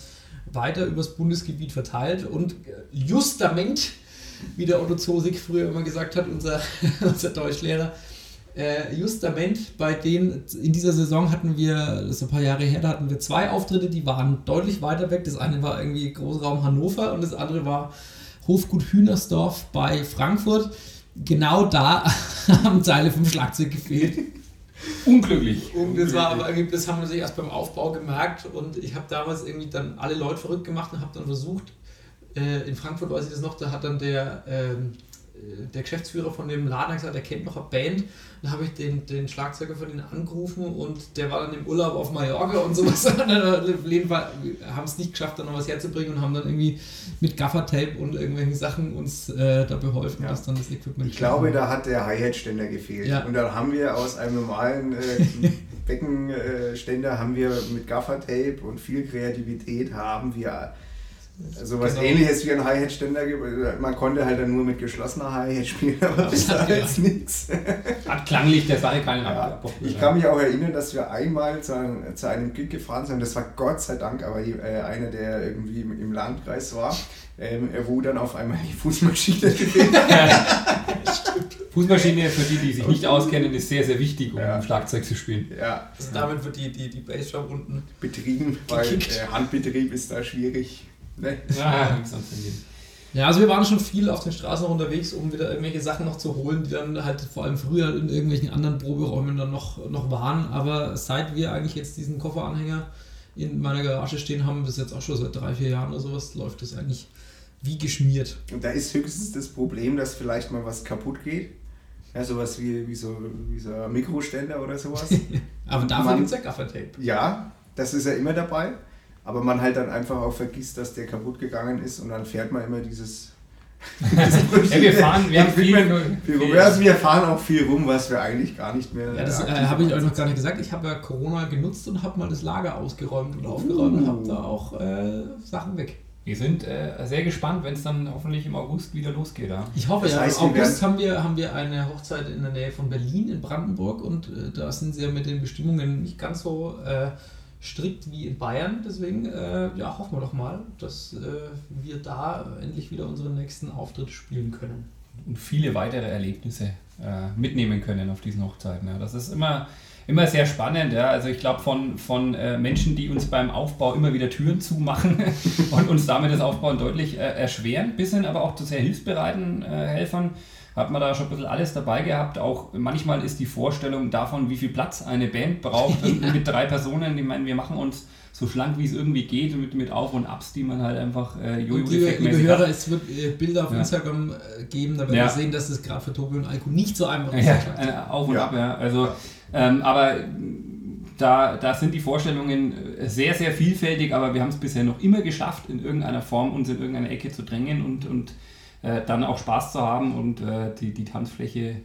weiter übers Bundesgebiet verteilt und äh, justament, wie der Otto Zosig früher immer gesagt hat, unser, unser Deutschlehrer, äh, justament bei denen, in dieser Saison hatten wir, das ist ein paar Jahre her, da hatten wir zwei Auftritte, die waren deutlich weiter weg. Das eine war irgendwie Großraum Hannover und das andere war Hofgut Hühnersdorf bei Frankfurt. Genau da haben Teile vom Schlagzeug gefehlt. Unglücklich. Und das war aber irgendwie, das haben wir sich erst beim Aufbau gemerkt und ich habe damals irgendwie dann alle Leute verrückt gemacht und habe dann versucht, äh, in Frankfurt weiß ich das noch, da hat dann der, ähm, äh, der Geschäftsführer von dem Laden gesagt, er kennt noch eine Band. Dann habe ich den, den Schlagzeuger von denen angerufen und der war dann im Urlaub auf Mallorca und sowas. Haben es nicht geschafft, da noch was herzubringen und haben dann irgendwie mit Gaffertape und irgendwelchen Sachen uns äh, da beholfen, Ja. dass dann das Equipment Ich glaube, da hat der Hi-Hat-Ständer gefehlt. Ja. Und dann haben wir aus einem normalen äh, Beckenständer haben wir mit Gaffertape und viel Kreativität haben wir sowas Genau. ähnliches wie ein Hi-Hat-Ständer. ge- Man konnte halt dann nur mit geschlossener Hi-Hat spielen, aber das war jetzt gereicht. nichts. Hat klanglich der Sache keinen Ja, Abbruch. ich kann mich auch erinnern, dass wir einmal zu einem, zu einem Gig gefahren sind. Das war Gott sei Dank aber äh, einer, der irgendwie im, Landkreis war, ähm, wo dann auf einmal die Fußmaschine gefehlt hat. Fußmaschine, für die, die sich nicht auskennen, ist sehr, sehr wichtig, um Ja. Schlagzeug zu spielen. Ja, Also damit wird die, die, die Bassdrum unten betrieben, weil äh, Handbetrieb ist da schwierig. Ne? Ja, denn gehen. Ja, also wir waren schon viel auf den Straßen noch unterwegs, um wieder irgendwelche Sachen noch zu holen, die dann halt vor allem früher in irgendwelchen anderen Proberäumen dann noch, noch waren. Aber seit wir eigentlich jetzt diesen Kofferanhänger in meiner Garage stehen haben, bis jetzt auch schon seit drei, vier Jahren oder sowas, läuft das eigentlich wie geschmiert. Und da ist höchstens das Problem, dass vielleicht mal was kaputt geht. Ja, sowas wie, wie, so, wie so ein Mikroständer oder sowas. Aber dafür Man- gibt es ja Gaffertape. ja, das ist ja immer dabei. Aber man halt dann einfach auch vergisst, dass der kaputt gegangen ist und dann fährt man immer dieses. Ja, wir fahren, wir haben viel, viel rum. Also wir fahren auch viel rum, was wir eigentlich gar nicht mehr. Ja, das äh, habe ich euch noch gar nicht gesagt. Ich habe ja Corona genutzt und habe mal das Lager ausgeräumt und aufgeräumt und habe da auch äh, Sachen weg. Wir sind äh, sehr gespannt, wenn es dann hoffentlich im August wieder losgeht. Ja? Ich hoffe, Das ja. heißt, Im wir August haben wir, haben wir eine Hochzeit in der Nähe von Berlin, in Brandenburg, und äh, da sind sie ja mit den Bestimmungen nicht ganz so äh, strikt wie in Bayern. Deswegen äh, ja, hoffen wir doch mal, dass äh, wir da endlich wieder unseren nächsten Auftritt spielen können. und viele weitere Erlebnisse äh, mitnehmen können auf diesen Hochzeiten. Ja. Das ist immer, immer sehr spannend. Ja. Also ich glaube von, von äh, Menschen, die uns beim Aufbau immer wieder Türen zumachen und uns damit das Aufbauen deutlich äh, erschweren, bis hin aber auch zu sehr hilfsbereiten äh, Helfern, hat man da schon ein bisschen alles dabei gehabt. Auch manchmal ist die Vorstellung davon, wie viel Platz eine Band braucht, mit drei Personen. Ich meine, wir machen uns so schlank wie es irgendwie geht mit, mit Auf- und Abs, die man halt einfach äh, Und liebe, liebe Jojo-Effektmäßig Hörer, hat. es wird äh, Bilder auf Ja. Instagram äh, geben, da werden Ja. wir sehen, dass es gerade für Tobi und Alko nicht so einfach ist. Ja, auf und Ja. ab, ja. Also, ähm, aber da, da sind die Vorstellungen sehr, sehr vielfältig, aber wir haben es bisher noch immer geschafft, in irgendeiner Form uns in irgendeine Ecke zu drängen und, und äh, dann auch Spaß zu haben und äh, die, die Tanzfläche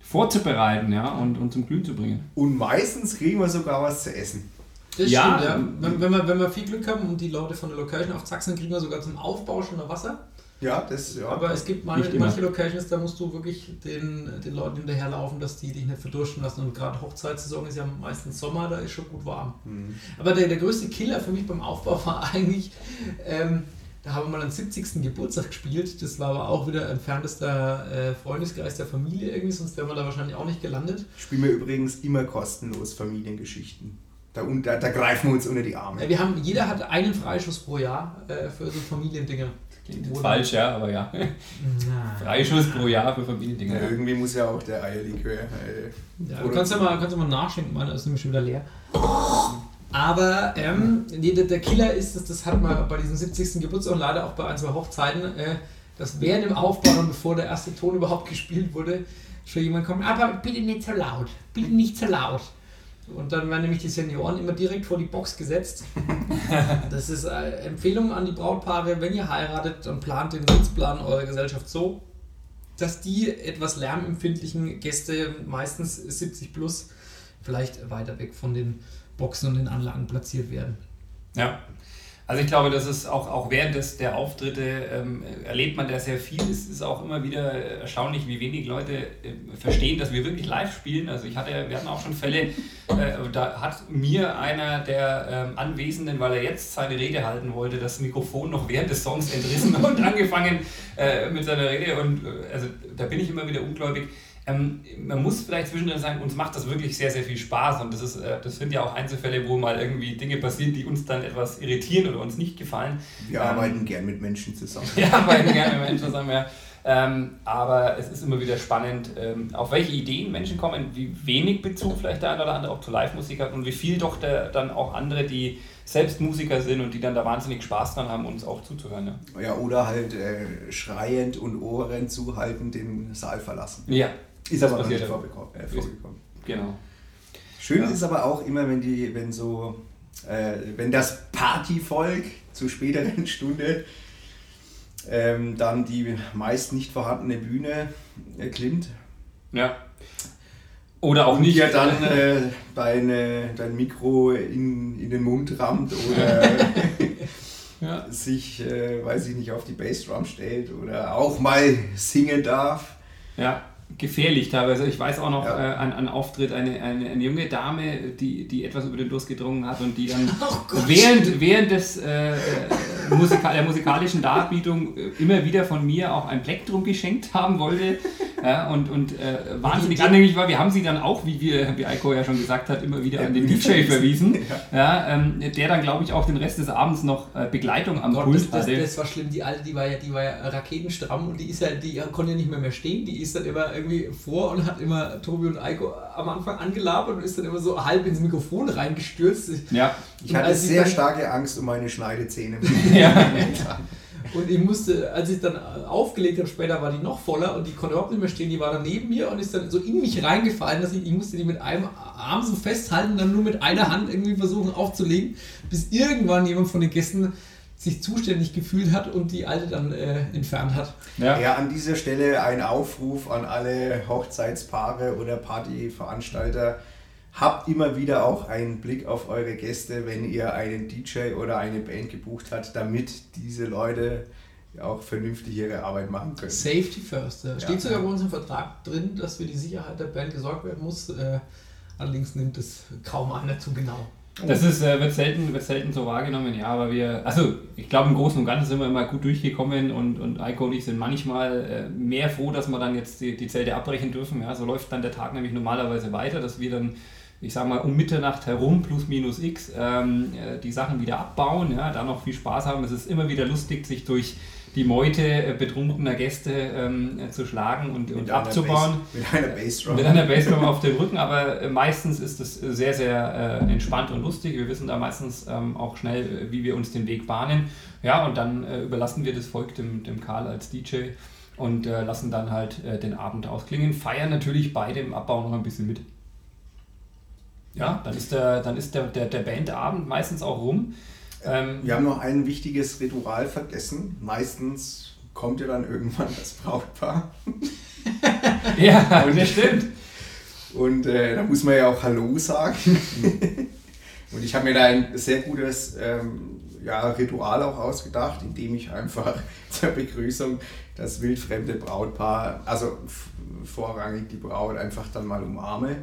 vorzubereiten ja, und, und zum Glühen zu bringen. Und meistens kriegen wir sogar was zu essen. Das Ja. stimmt, ja. Wenn, wenn, wir, wenn wir viel Glück haben und die Leute von der Location auf Zack sind, kriegen wir sogar zum Aufbau schon noch Wasser. Ja, das ja. Aber es gibt manche, manche Locations, da musst du wirklich den, den Leuten hinterherlaufen, dass die dich nicht verdursten lassen. Und gerade Hochzeitssaison ist ja meistens Sommer, da ist schon gut warm. Mhm. Aber der, der größte Killer für mich beim Aufbau war eigentlich, ähm, da haben wir mal einen 70. Geburtstag gespielt. Das war aber auch wieder entferntester äh, Freundeskreis der Familie irgendwie, sonst wären wir da wahrscheinlich auch nicht gelandet. Spielen wir übrigens immer kostenlos Familiengeschichten. Da, da, da greifen wir uns unter die Arme. wir haben, jeder hat einen Freischuss pro Jahr äh, für so Familiendinger. Klingt falsch, ja, aber ja. Freischuss pro Jahr für Familiendinger. Ja, irgendwie muss ja auch der Eierlikör. Äh, Ja, du kannst ja mal, kannst ja mal nachschenken, meiner ist nämlich schon wieder leer. Aber ähm, nee, der, Killer ist, dass das hat man bei diesem 70. Geburtstag und leider auch bei ein, zwei Hochzeiten, äh, dass während dem Aufbau und bevor der erste Ton überhaupt gespielt wurde, schon jemand kommt, aber bitte nicht so laut, bitte nicht so laut. Und dann werden nämlich die Senioren immer direkt vor die Box gesetzt. Das ist eine Empfehlung an die Brautpaare, wenn ihr heiratet, dann plant den Sitzplan eurer Gesellschaft so, dass die etwas lärmempfindlichen Gäste, meistens 70 plus, vielleicht weiter weg von den Boxen und den Anlagen platziert werden. Ja. Also ich glaube, das ist auch, auch während des, der Auftritte ähm, erlebt man da sehr viel. Es ist auch immer wieder erstaunlich, wie wenig Leute äh, verstehen, dass wir wirklich live spielen. Also ich hatte, wir hatten auch schon Fälle, äh, da hat mir einer der ähm, Anwesenden, weil er jetzt seine Rede halten wollte, das Mikrofon noch während des Songs entrissen und angefangen äh, mit seiner Rede. Und äh, also da bin ich immer wieder ungläubig. Ähm, man muss vielleicht zwischendrin sagen, uns macht das wirklich sehr, sehr viel Spaß und das, ist, äh, das sind ja auch Einzelfälle, wo mal irgendwie Dinge passieren, die uns dann etwas irritieren oder uns nicht gefallen. wir Ähm, arbeiten gern mit Menschen zusammen. Ja, arbeiten gerne mit Menschen zusammen, ja. Ähm, aber es ist immer wieder spannend, ähm, auf welche Ideen Menschen kommen, wie wenig Bezug vielleicht der eine oder andere auch zu Live-Musik hat und wie viel doch der, dann auch andere, die selbst Musiker sind und die dann da wahnsinnig Spaß dran haben, uns auch zuzuhören. Ja, Ja, oder halt äh, schreiend und Ohren zuhaltend den Saal verlassen. ja Ist aber noch passiert nicht ja. vorgekommen. Äh, vorgekommen. genau. Schön Ja. ist aber auch immer, wenn die, wenn so, äh, wenn das Partyvolk zu späteren Stunde ähm, dann die meist nicht vorhandene Bühne erklimmt Ja. Oder auch nicht. dir dann äh, deine, dein Mikro in, in den Mund rammt oder ja. sich, äh, weiß ich nicht, auf die Bassdrum stellt oder auch mal singen darf. Ja, gefährlich teilweise. Ich weiß auch noch Ja. äh, an, an Auftritt eine, eine, eine junge Dame, die, die etwas über den Durst gedrungen hat und die dann während, während des, äh, äh, Musika der musikalischen Darbietung äh, immer wieder von mir auch ein Plektrum geschenkt haben wollte ja, und, und äh, wahnsinnig anhängig war. Wir haben sie dann auch, wie, wir, wie Eiko ja schon gesagt hat, immer wieder an den DJ verwiesen, ja, ähm, der dann, glaube ich, auch den Rest des Abends noch äh, Begleitung am Gott, Pult das, das, hatte. das war schlimm. Die alte, die war ja, die war ja raketenstramm und die ist ja, die konnte ja nicht mehr, mehr stehen. Die ist dann immer irgendwie vor und hat immer Tobi und Eiko am Anfang angelabert und ist dann immer so halb ins Mikrofon reingestürzt. ja, Ich Und hatte sehr starke Angst um meine Schneidezähne. ja. Und ich musste, als ich dann aufgelegt habe, später war die noch voller und die konnte überhaupt nicht mehr stehen. Die war dann neben mir und ist dann so in mich reingefallen, dass ich, ich musste die mit einem Arm so festhalten, dann nur mit einer Hand irgendwie versuchen aufzulegen, bis irgendwann jemand von den Gästen sich zuständig gefühlt hat und die alte dann äh, entfernt hat. ja. Ja, an dieser Stelle ein Aufruf an alle Hochzeitspaare oder Partyveranstalter. Habt immer wieder auch einen Blick auf eure Gäste, wenn ihr einen DJ oder eine Band gebucht habt, damit diese Leute auch vernünftig ihre Arbeit machen können. Safety first. Da Ja. steht sogar bei uns im Vertrag drin, dass für die Sicherheit der Band gesorgt werden muss. Äh, allerdings nimmt es kaum einer zu genau. Das ist, äh, wird, selten, wird selten so wahrgenommen, ja, aber wir, also ich glaube im Großen und Ganzen sind wir immer gut durchgekommen und, und Eiko und ich sind manchmal äh, mehr froh, dass wir dann jetzt die, die Zelte abbrechen dürfen. Ja, so läuft dann der Tag nämlich normalerweise weiter, dass wir dann, ich sag mal, um Mitternacht herum, plus minus x, ähm, äh, die Sachen wieder abbauen, ja, da noch viel Spaß haben. Es ist immer wieder lustig, sich durch die Meute äh, betrunkener Gäste ähm, äh, zu schlagen und, und abzubauen. Bass, mit einer Bassdrum. Mit einer Bassdrum auf dem Rücken, aber äh, meistens ist es sehr, sehr äh, entspannt und lustig. Wir wissen da meistens ähm, auch schnell, wie wir uns den Weg bahnen. Ja, und dann äh, überlassen wir das Volk dem, dem Karl als DJ und äh, lassen dann halt den Abend ausklingen. Feiern natürlich bei dem Abbau noch ein bisschen mit. Ja, dann ist der, dann ist der, der, der Bandabend meistens auch rum. Ähm, Wir haben noch ein wichtiges Ritual vergessen. Meistens kommt ja dann irgendwann das Brautpaar. ja, das stimmt. Und äh, da muss man ja auch Hallo sagen. Und ich habe mir da ein sehr gutes ähm, ja, Ritual auch ausgedacht, indem ich einfach zur Begrüßung das wildfremde Brautpaar, also vorrangig die Braut, einfach dann mal umarme.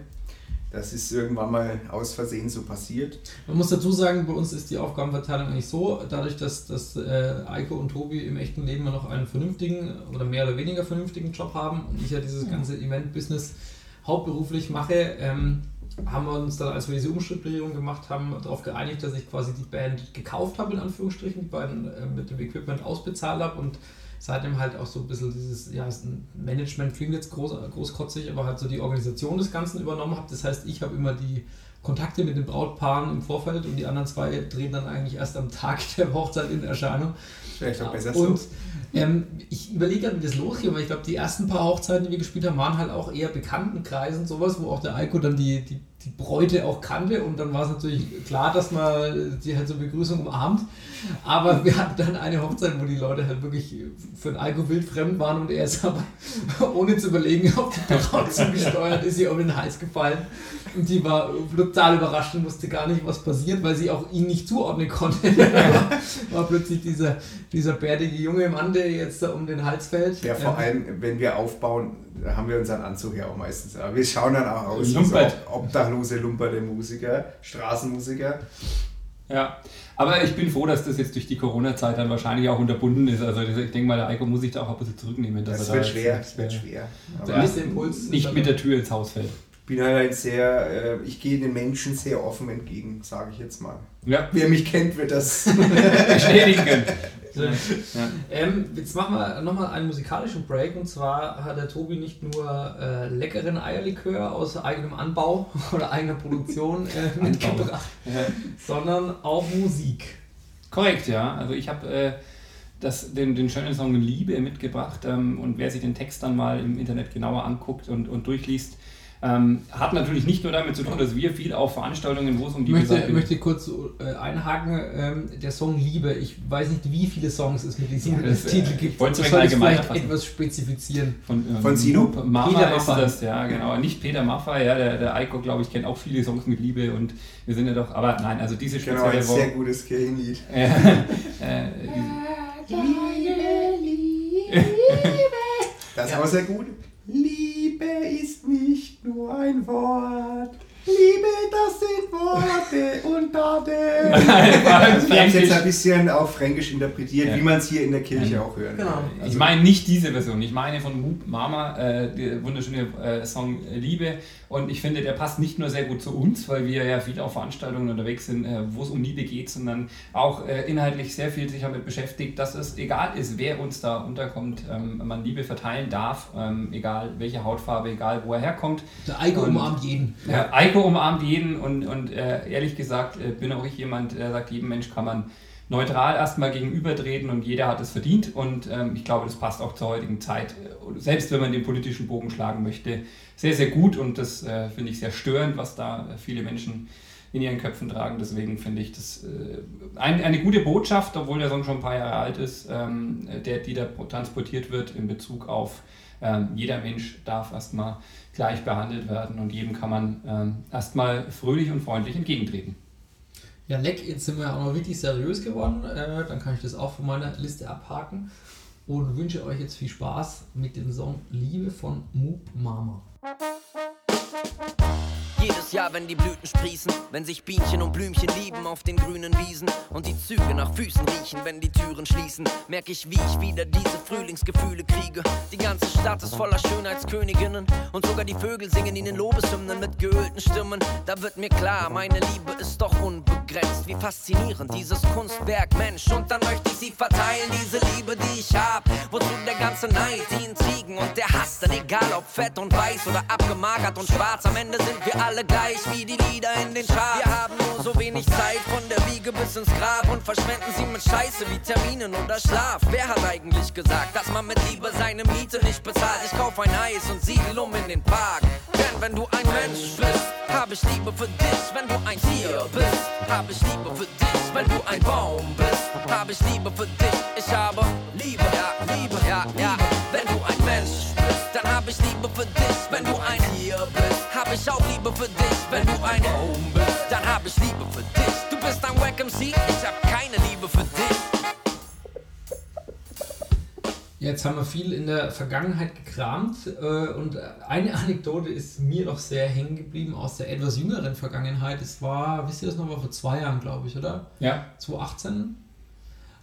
Das ist irgendwann mal aus Versehen so passiert. Man muss dazu sagen, bei uns ist die Aufgabenverteilung eigentlich so, dadurch, dass, dass äh, Eiko und Tobi im echten Leben noch einen vernünftigen oder mehr oder weniger vernünftigen Job haben und ich ja dieses ganze Event-Business hauptberuflich mache, ähm, haben wir uns dann, als wir diese Umstrukturierung gemacht haben, darauf geeinigt, dass ich quasi die Band gekauft habe, in Anführungsstrichen, die beiden äh, mit dem Equipment ausbezahlt habe und seitdem halt auch so ein bisschen dieses, ja, Management klingt jetzt groß, großkotzig, aber halt so die Organisation des Ganzen übernommen habe. Das heißt, ich habe immer die Kontakte mit den Brautpaaren im Vorfeld und die anderen zwei drehen dann eigentlich erst am Tag der Hochzeit in Erscheinung. Vielleicht auch besser Und so. ähm, ich überlege gerade, wie das losgeht, weil ich glaube, die ersten paar Hochzeiten, die wir gespielt haben, waren halt auch eher bekannten Kreisen, sowas, wo auch der Eiko dann die, die, die Bräute auch kannte und dann war es natürlich klar, dass man die halt zur Begrüßung umarmt. Aber wir hatten dann eine Hochzeit, wo die Leute halt wirklich für den Eiko wildfremd waren und er ist aber ohne zu überlegen auf die Braut zugesteuert, ist ihr um den Hals gefallen. Und die war total überrascht und wusste gar nicht, was passiert, weil sie auch ihn nicht zuordnen konnte. war, war plötzlich dieser, dieser bärtige junge Mann, der jetzt da um den Hals fällt. Ja, vor Ähm, allem, wenn wir aufbauen, haben wir unseren Anzug ja auch meistens. Aber wir schauen dann auch aus Lumpert. obdachlose Lumperte Musiker, Straßenmusiker. Ja, aber ich bin froh, dass das jetzt durch die Corona-Zeit dann wahrscheinlich auch unterbunden ist. Also ich denke mal, der Eiko muss sich da auch ein bisschen zurücknehmen. dass Das er wird da schwer, jetzt, das wird äh, schwer. Der Aber nächste Impuls nicht mit der Tür ins Haus fällt. ich bin halt ein sehr, äh, ich gehe den Menschen sehr offen entgegen, sage ich jetzt mal. Ja, Wer mich kennt, wird das. bestätigen können. Ja. Ähm, jetzt machen wir nochmal einen musikalischen Break und zwar hat der Tobi nicht nur äh, leckeren Eierlikör aus eigenem Anbau oder eigener Produktion äh, mitgebracht, sondern auch Musik. Korrekt, ja. Also ich habe äh, das, den, den schönen Song Liebe mitgebracht ähm, und wer sich den Text dann mal im Internet genauer anguckt und, und durchliest, ähm, hat natürlich nicht nur damit zu tun, dass wir viel auf Veranstaltungen, wo es um Ich die möchte, Besatz- möchte kurz äh, einhaken, ähm, der Song Liebe, ich weiß nicht, wie viele Songs es mit diesem Ja, das, äh, Titel ich gibt. wollte es Das mir soll ich allgemeiner vielleicht fassen. etwas spezifizieren. Von, ähm, Von Sido? Peter Maffa Peter ist das, ja, genau. Nicht Peter Maffay, ja, der, der Eiko, glaube ich, kennt auch viele Songs mit Liebe und wir sind ja doch, aber nein, also diese Genau, spezielle ein sehr gutes Kirchenlied. Ja, äh, Das war sehr gut. Liebe ist nicht nur ein Wort. Liebe, das sind Worte und Taten. Wir haben es jetzt ein bisschen auf Fränkisch interpretiert, Ja. wie man es hier in der Kirche auch hört. Genau. ich meine nicht diese Version, ich meine von Moop Mama, äh, der wunderschöne äh, Song Liebe. Und ich finde, der passt nicht nur sehr gut zu uns, weil wir ja viel auf Veranstaltungen unterwegs sind, äh, wo es um Liebe geht, sondern auch äh, inhaltlich sehr viel sich damit beschäftigt, dass es egal ist, wer uns da unterkommt, ähm, man Liebe verteilen darf, ähm, egal welche Hautfarbe, egal wo er herkommt. Der Eiko Und- umarmt jeden. Ja, Eiko umarmt jeden und, und äh, ehrlich gesagt bin auch ich jemand, der sagt, jedem Mensch kann man neutral erstmal gegenübertreten und jeder hat es verdient und ähm, ich glaube, das passt auch zur heutigen Zeit, äh, selbst wenn man den politischen Bogen schlagen möchte, sehr, sehr gut und das äh, finde ich sehr störend, was da äh, viele Menschen in ihren Köpfen tragen. Deswegen finde ich das äh, ein, eine gute Botschaft, obwohl der Song schon ein paar Jahre alt ist, ähm, der, die da transportiert wird in Bezug auf ähm, jeder Mensch darf erstmal gleich behandelt werden und jedem kann man ähm, erstmal fröhlich und freundlich entgegentreten. Ja, leck, jetzt sind wir auch noch wirklich seriös geworden. Äh, dann kann ich das auch von meiner Liste abhaken und wünsche euch jetzt viel Spaß mit dem Song Liebe von Moop Mama. Jedes Jahr, wenn die Blüten sprießen, wenn sich Bienchen und Blümchen lieben auf den grünen Wiesen und die Züge nach Füßen riechen, wenn die Türen schließen, merke ich, wie ich wieder diese Frühlingsgefühle kriege. Die ganze Stadt ist voller Schönheitsköniginnen und sogar die Vögel singen ihnen Lobeshymnen mit geölten Stimmen. Da wird mir klar, meine Liebe ist doch unbegrenzt. Wie faszinierend dieses Kunstwerk, Mensch. Und dann möchte ich sie verteilen, diese Liebe, die ich hab. Wozu der ganze Neid, die Intrigen und der Hass, denn egal ob fett und weiß oder abgemagert und schwarz, am Ende sind wir alle gleich wie die Lieder in den Charts. Wir haben nur so wenig Zeit von der Wiege bis ins Grab und verschwenden sie mit Scheiße wie Terminen oder Schlaf. Wer hat eigentlich gesagt, dass man mit Liebe seine Miete nicht bezahlt? Ich kauf ein Eis und siedel um in den Park. Denn wenn du ein Mensch bist, hab ich Liebe für dich. Wenn du ein Tier bist, hab ich Liebe für dich. Wenn du ein Baum bist, hab ich Liebe für dich. Ich habe Liebe, ja, Liebe, ja, ja. Wenn du ein Mensch bist, dann hab ich Liebe für dich. Wenn du ein hab ich auch Liebe für dich. Wenn du ein Baum bist, dann hab ich Liebe für dich. Du bist ein Wack MC, ich hab keine Liebe für dich. Jetzt haben wir viel in der Vergangenheit gekramt äh, und eine Anekdote ist mir noch sehr hängen geblieben aus der etwas jüngeren Vergangenheit. Es war, wisst ihr das noch, war vor zwei Jahren, glaube ich, oder? Ja. 2018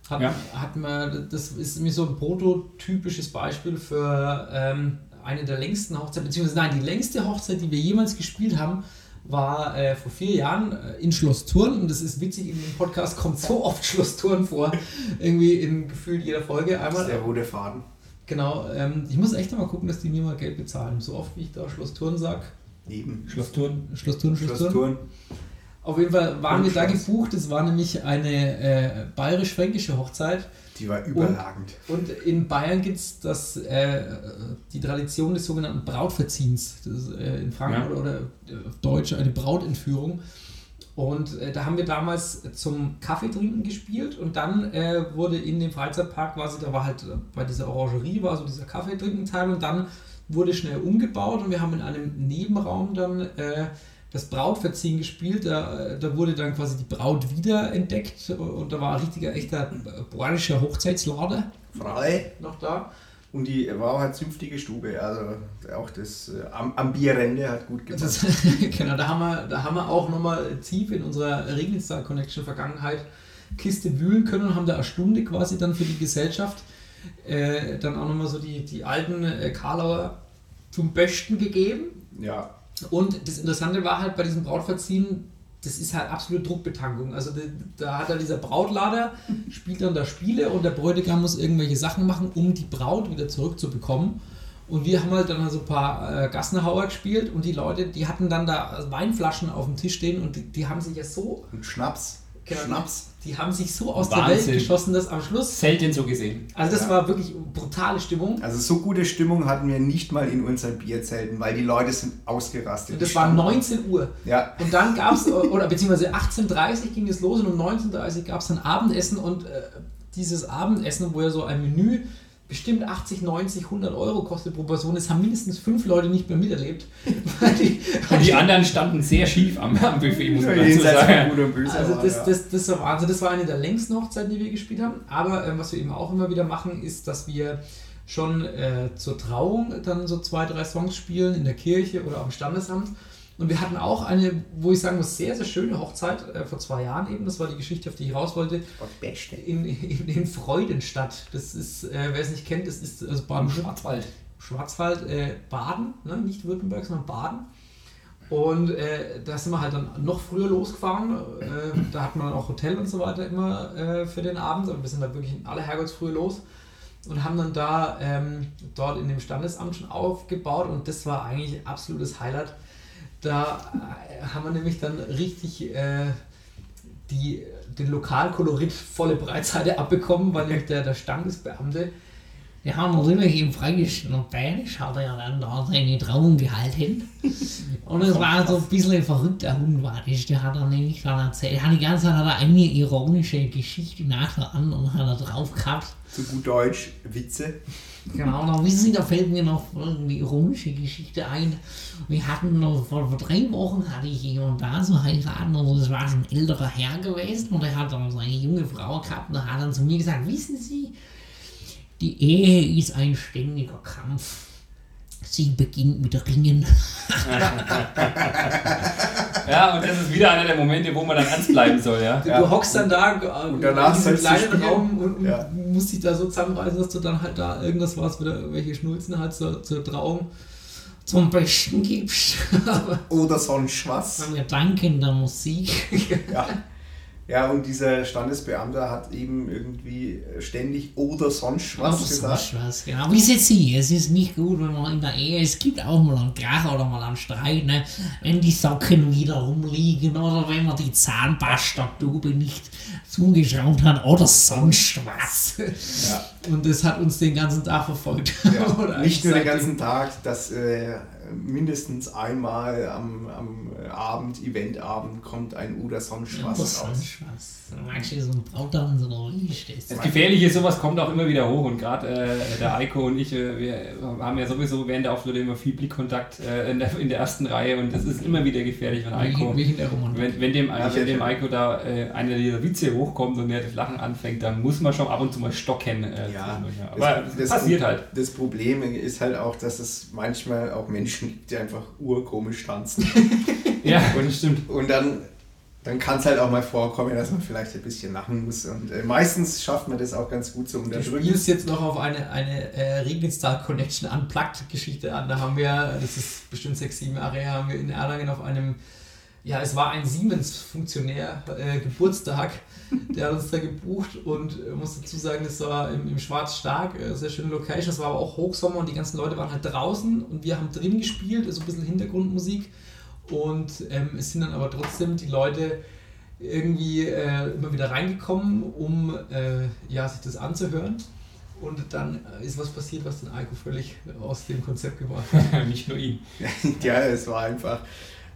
hat, Ja. hat man, das ist mir so ein prototypisches Beispiel für ähm, eine der längsten Hochzeiten, beziehungsweise nein, die längste Hochzeit, die wir jemals gespielt haben, war äh, vor vier Jahren äh, in Schloss Thurn und das ist witzig, in dem Podcast kommt so oft Schloss Thurn vor, irgendwie in gefühlt jeder Folge einmal. der rote Faden. Genau, ähm, ich muss echt mal gucken, dass die mir mal Geld bezahlen. So oft wie ich da Schloss Thurn sag. Eben. Schloss Thurn. Schloss Thurn, Schloss, Schloss Thurn. Auf jeden Fall waren Und wir da Schloss. gebucht. Es war nämlich eine äh, bayerisch-fränkische Hochzeit. Die war überragend. Und in Bayern gibt es das, äh, die Tradition des sogenannten Brautverziehens. Das ist, äh, in Franken Ja. oder, oder äh, Deutsch eine Brautentführung. Und äh, da haben wir damals zum Kaffeetrinken gespielt und dann äh, wurde in dem Freizeitpark quasi, da war halt äh, bei dieser Orangerie war so dieser Kaffeetrinkenteil und dann wurde schnell umgebaut und wir haben in einem Nebenraum dann äh, das Brautverziehen gespielt. Da, da wurde dann quasi die Braut wiederentdeckt und da war ein richtiger, echter bayerischer Hochzeitslader Frei. noch da. Und die war halt zünftige Stube. Also auch das äh, Am Ambierende hat gut gepasst. genau, da haben wir, da haben wir auch nochmal tief in unserer Regenstar Connection Vergangenheit Kiste wühlen können und haben da eine Stunde quasi dann für die Gesellschaft äh, dann auch nochmal so die, die alten äh, Karlauer zum Besten gegeben. Ja. Und das Interessante war halt bei diesem Brautverziehen, das ist halt absolute Druckbetankung. Also da, hat er dieser Brautlader, spielt dann da Spiele und der Bräutigam muss irgendwelche Sachen machen, um die Braut wieder zurückzubekommen. Und wir haben halt dann so ein paar äh, Gassenhauer gespielt und die Leute, die hatten dann da Weinflaschen auf dem Tisch stehen und die, die haben sich ja so, Und Schnaps. Genau. Schnaps. die haben sich so aus der Wahnsinn. Welt geschossen, dass am Schluss, Selten so gesehen. also das Ja. war wirklich brutale Stimmung. Also so gute Stimmung hatten wir nicht mal in unseren Bierzelten, weil die Leute sind ausgerastet. Und das war 19 Uhr. Ja. Und dann gab es, oder beziehungsweise 18.30 ging es los und um 19.30 gab es dann Abendessen und äh, dieses Abendessen, wo ja so ein Menü bestimmt 80, 90, 100 Euro kostet pro Person, das haben mindestens fünf Leute nicht mehr miterlebt. Weil die, Und die anderen standen sehr schief am, am Buffet, muss man dazu sagen. Gut und Böse. also das, das, das, war, also das war eine der längsten Hochzeiten, die wir gespielt haben. Aber ähm, was wir eben auch immer wieder machen, ist, dass wir schon äh, zur Trauung dann so zwei, drei Songs spielen in der Kirche oder am Standesamt. Und wir hatten auch eine, wo ich sagen muss, sehr, sehr schöne Hochzeit äh, vor zwei Jahren eben. Das war die Geschichte, auf die ich raus wollte. Beste. In, in, in Freudenstadt. Das ist, äh, wer es nicht kennt, das ist also Baden Schwarzwald. Schwarzwald, äh, Baden, ne? nicht Württemberg, sondern Baden. Und äh, da sind wir halt dann noch früher losgefahren. Äh, da hat man auch Hotel und so weiter immer äh, für den Abend. Aber wir sind da wirklich in aller Herrgottsfrühe los und haben dann da ähm, dort in dem Standesamt schon aufgebaut. Und das war eigentlich absolutes Highlight. Da äh, haben wir nämlich dann richtig äh, die, den Lokalkolorit volle Breitseite abbekommen, weil nämlich der, der Standesbeamte Wir haben natürlich im Fränkischen und Bayerisch hat er ja dann da seine Trauung gehalten. Und es war so ein bisschen ein verrückter Hund, war das. Der hat dann nämlich dann erzählt, er die ganze Zeit hat er eine ironische Geschichte nach der anderen hat er drauf gehabt. Zu gut Deutsch, Witze. Genau, da wissen Sie, da fällt mir noch eine ironische Geschichte ein. Wir hatten noch, vor, vor drei Wochen hatte ich jemanden da so heiraten, also das war schon ein älterer Herr gewesen und er hat dann so eine junge Frau gehabt und hat dann zu mir gesagt, wissen Sie, die Ehe ist ein ständiger Kampf. Sie beginnt mit Ringen. Ja, und das ist wieder einer der Momente, wo man dann ernst bleiben soll, ja. Du, du hockst dann da äh, Und danach in kleinen. Raum und, und Ja. musst dich da so zusammenreißen, dass du dann halt da irgendwas was wieder irgendwelche Schnulzen halt zur, zur Trauung zum Besten gibst. Oder sonst was. Wir danken der Musik. Ja. ja, und dieser Standesbeamter hat eben irgendwie ständig oder sonst was Oder gesagt. sonst was, genau. Wie seht Sie, es ist nicht gut, wenn man in der Ehe, es gibt auch mal einen Krach oder mal einen Streit, ne? wenn die Socken wieder rumliegen oder wenn man die Zahnpasta-Tube nicht zugeschraubt hat oder sonst was. Ja. Und das hat uns den ganzen Tag verfolgt. Ja, nicht nur den ganzen Tag, dass äh, mindestens einmal am, am Abend, Eventabend, kommt ein oder sonst was raus. sonst was. So das? Das Gefährliche ist, sowas kommt auch immer wieder hoch und gerade äh, der Eiko und ich, äh, wir haben ja sowieso während der Auftritte immer viel Blickkontakt äh, in, der, in der ersten Reihe und das ist immer wieder gefährlich, wenn Eiko, wenn, wenn dem, äh, wenn dem Eiko da äh, einer dieser Witze hochkommt und er das Lachen anfängt, dann muss man schon ab und zu mal stocken. Äh, Ja. Aber das, passiert halt. Das Problem ist halt auch, dass es manchmal auch Menschen gibt, die einfach urkomisch tanzen. Ja, und stimmt. Und dann, dann kann es halt auch mal vorkommen, dass man vielleicht ein bisschen lachen muss. Und äh, meistens schafft man das auch ganz gut zu Du unterdrücken. spielst jetzt noch auf eine, eine äh, Regnitstal Connection Unplugged-Geschichte an. Da haben wir, das ist bestimmt sechs, sieben Jahre her, haben wir in Erlangen auf einem, ja, es war ein Siemens-Funktionär, äh, Geburtstag, der hat uns da gebucht und äh, muss dazu sagen, das war im, im Schwarz Stark, äh, sehr schöne Location, es war aber auch Hochsommer und die ganzen Leute waren halt draußen und wir haben drin gespielt, so ein bisschen Hintergrundmusik und ähm, es sind dann aber trotzdem die Leute irgendwie äh, immer wieder reingekommen, um äh, ja, sich das anzuhören. Und dann äh, ist was passiert, was den Eiko völlig aus dem Konzept gebracht hat. Nicht nur ihn. ja, es war einfach.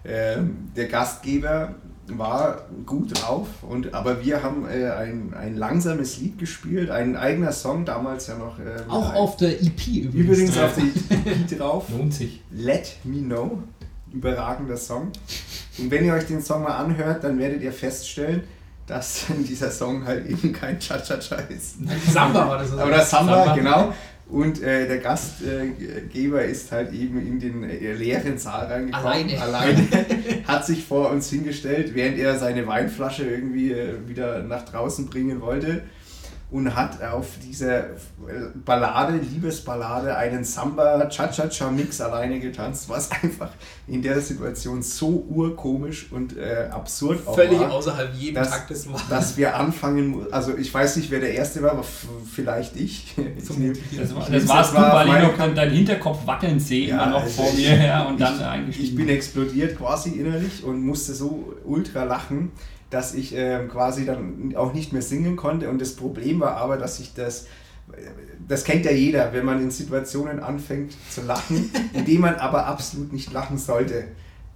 Ähm, der Gastgeber war gut drauf, und, aber wir haben äh, ein, ein langsames Lied gespielt, ein eigener Song, damals ja noch. äh, Auch ein- auf der EP übrigens. Übrigens auf die EP drauf. Lohnt sich. Let Me Know. Überragender Song. Und wenn ihr euch den Song mal anhört, dann werdet ihr feststellen, dass dieser Song halt eben kein Cha-Cha-Cha ist. Samba war das. Aber das Samba, Samba. genau. Und äh, der Gastgeber ist halt eben in den äh, leeren Saal reingekommen. Alleine. Alleine. Hat sich vor uns hingestellt, während er seine Weinflasche irgendwie äh, wieder nach draußen bringen wollte. Und hat auf dieser Ballade, Liebesballade, einen Samba-Cha-Cha-Cha-Mix alleine getanzt, was einfach in der Situation so urkomisch und äh, absurd auch Völlig war außerhalb jeden dass, Taktes war. dass wir anfangen, also ich weiß nicht, wer der Erste war, aber vielleicht ich. Ich nehm- Das, war, das warst jetzt du, weil ich noch dann deinen Hinterkopf wackeln sehe, Ja, immer noch also vor ich- mir her und dann ich, eingestiegen. ich bin explodiert quasi innerlich und musste so ultra lachen, dass ich ähm, quasi dann auch nicht mehr singen konnte. Und das Problem war aber, dass ich das, das kennt ja jeder, wenn man in Situationen anfängt zu lachen, in denen man aber absolut nicht lachen sollte,